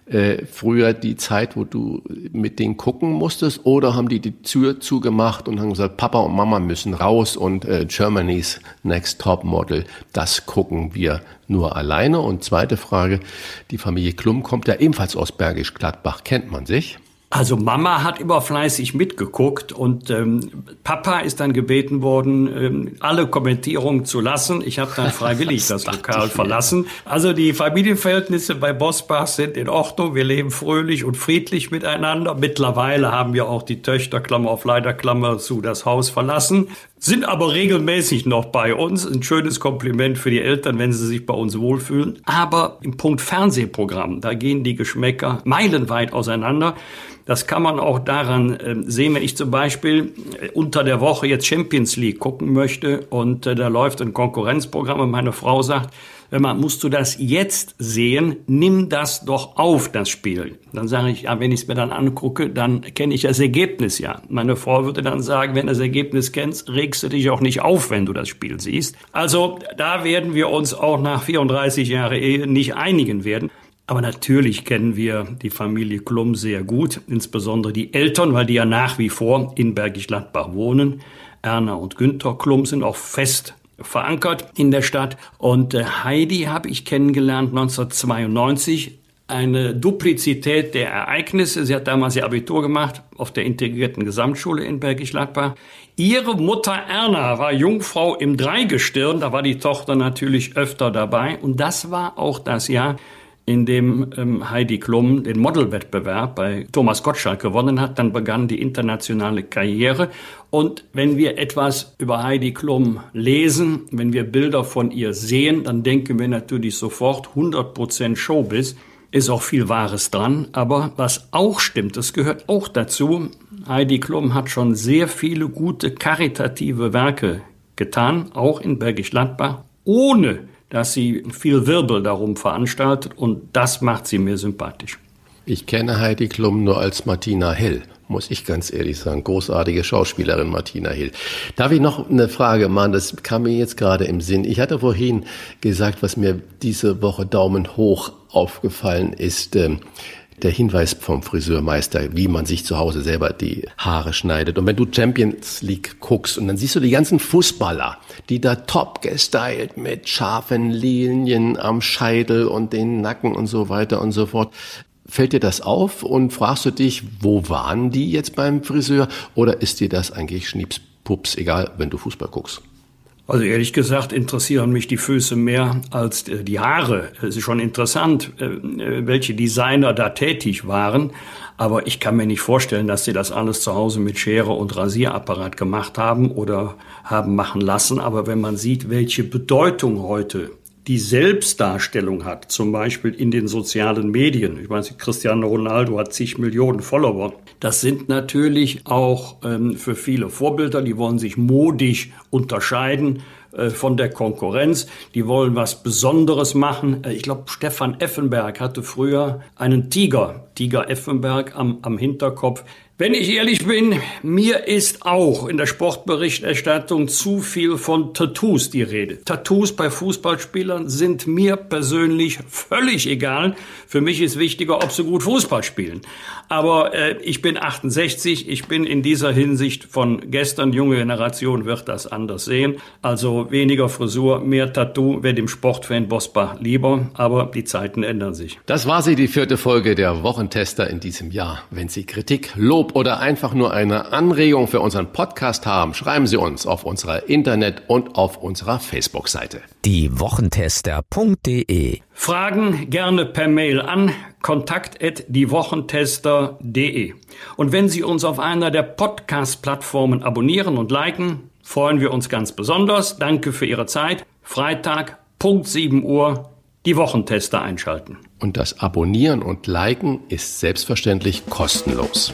äh, früher die Zeit, wo du mit denen gucken musstest, oder haben die die Tür zugemacht und haben gesagt, Papa und Mama müssen raus und äh, Germany's Next Top Model, das gucken wir nur alleine. Und zweite Frage, die Familie Klum kommt ja ebenfalls aus Bergisch Gladbach, kennt man sich? Also Mama hat immer fleißig mitgeguckt und ähm, Papa ist dann gebeten worden, ähm, alle Kommentierungen zu lassen. Ich habe dann freiwillig das, das Lokal verlassen. Also die Familienverhältnisse bei Bosbach sind in Ordnung. Wir leben fröhlich und friedlich miteinander. Mittlerweile haben wir auch die Töchter, Klammer auf Leider, Klammer zu, das Haus verlassen sind aber regelmäßig noch bei uns. Ein schönes Kompliment für die Eltern, wenn sie sich bei uns wohlfühlen. Aber im Punkt Fernsehprogramm, da gehen die Geschmäcker meilenweit auseinander. Das kann man auch daran äh, sehen, wenn ich zum Beispiel äh, unter der Woche jetzt Champions League gucken möchte und äh, da läuft ein Konkurrenzprogramm und meine Frau sagt, man musst du das jetzt sehen, nimm das doch auf, das Spiel. Dann sage ich, ja, wenn ich es mir dann angucke, dann kenne ich das Ergebnis ja. Meine Frau würde dann sagen, wenn du das Ergebnis kennst, regst du dich auch nicht auf, wenn du das Spiel siehst. Also da werden wir uns auch nach 34 Jahren Ehe nicht einigen werden. Aber natürlich kennen wir die Familie Klum sehr gut, insbesondere die Eltern, weil die ja nach wie vor in Bergisch Gladbach wohnen. Erna und Günther Klum sind auch fest verankert in der Stadt. Und äh, Heidi habe ich kennengelernt 1992. Eine Duplizität der Ereignisse. Sie hat damals ihr Abitur gemacht auf der integrierten Gesamtschule in Bergisch Gladbach. Ihre Mutter Erna war Jungfrau im Dreigestirn. Da war die Tochter natürlich öfter dabei. Und das war auch das Jahr, in dem ähm, Heidi Klum den Modelwettbewerb bei Thomas Gottschalk gewonnen hat. Dann begann die internationale Karriere. Und wenn wir etwas über Heidi Klum lesen, wenn wir Bilder von ihr sehen, dann denken wir natürlich sofort 100% Showbiz. Ist auch viel Wahres dran. Aber was auch stimmt, das gehört auch dazu. Heidi Klum hat schon sehr viele gute karitative Werke getan, auch in Bergisch Gladbach, ohne dass sie viel Wirbel darum veranstaltet und das macht sie mir sympathisch. Ich kenne Heidi Klum nur als Martina Hill, muss ich ganz ehrlich sagen. Großartige Schauspielerin Martina Hill. Darf ich noch eine Frage machen? Das kam mir jetzt gerade im Sinn. Ich hatte vorhin gesagt, was mir diese Woche Daumen hoch aufgefallen ist. Der Hinweis vom Friseurmeister, wie man sich zu Hause selber die Haare schneidet. Und wenn du Champions League guckst und dann siehst du die ganzen Fußballer, die da top gestylt mit scharfen Linien am Scheitel und den Nacken und so weiter und so fort. Fällt dir das auf und fragst du dich, wo waren die jetzt beim Friseur? Oder ist dir das eigentlich Schniepspups egal, wenn du Fußball guckst? Also ehrlich gesagt interessieren mich die Füße mehr als äh, die Haare. Es ist schon interessant, äh, äh, welche Designer da tätig waren. Aber ich kann mir nicht vorstellen, dass sie das alles zu Hause mit Schere und Rasierapparat gemacht haben oder haben machen lassen. Aber wenn man sieht, welche Bedeutung heute die Selbstdarstellung hat, zum Beispiel in den sozialen Medien. Ich weiß, Cristiano Ronaldo hat zig Millionen Follower. Das sind natürlich auch ähm, für viele Vorbilder, die wollen sich modisch unterscheiden äh, von der Konkurrenz. Die wollen was Besonderes machen. Äh, ich glaube, Stefan Effenberg hatte früher einen Tiger, Tiger Effenberg am, am Hinterkopf. Wenn ich ehrlich bin, mir ist auch in der Sportberichterstattung zu viel von Tattoos die Rede. Tattoos bei Fußballspielern sind mir persönlich völlig egal. Für mich ist wichtiger, ob sie gut Fußball spielen. Aber äh, ich bin 68, ich bin in dieser Hinsicht von gestern, junge Generation wird das anders sehen. Also weniger Frisur, mehr Tattoo wäre dem Sportfan Bosbach lieber, aber die Zeiten ändern sich. Das war sie, die vierte Folge der Wochentester in diesem Jahr. Wenn Sie Kritik, Lob, Lob oder einfach nur eine Anregung für unseren Podcast haben, schreiben Sie uns auf unserer Internet- und auf unserer Facebook-Seite. Die Wochentester.de Fragen gerne per Mail an kontakt@diewochentester.de. Und wenn Sie uns auf einer der Podcast-Plattformen abonnieren und liken, freuen wir uns ganz besonders. Danke für Ihre Zeit. Freitag, Punkt 7 Uhr, die Wochentester einschalten. Und das Abonnieren und Liken ist selbstverständlich kostenlos.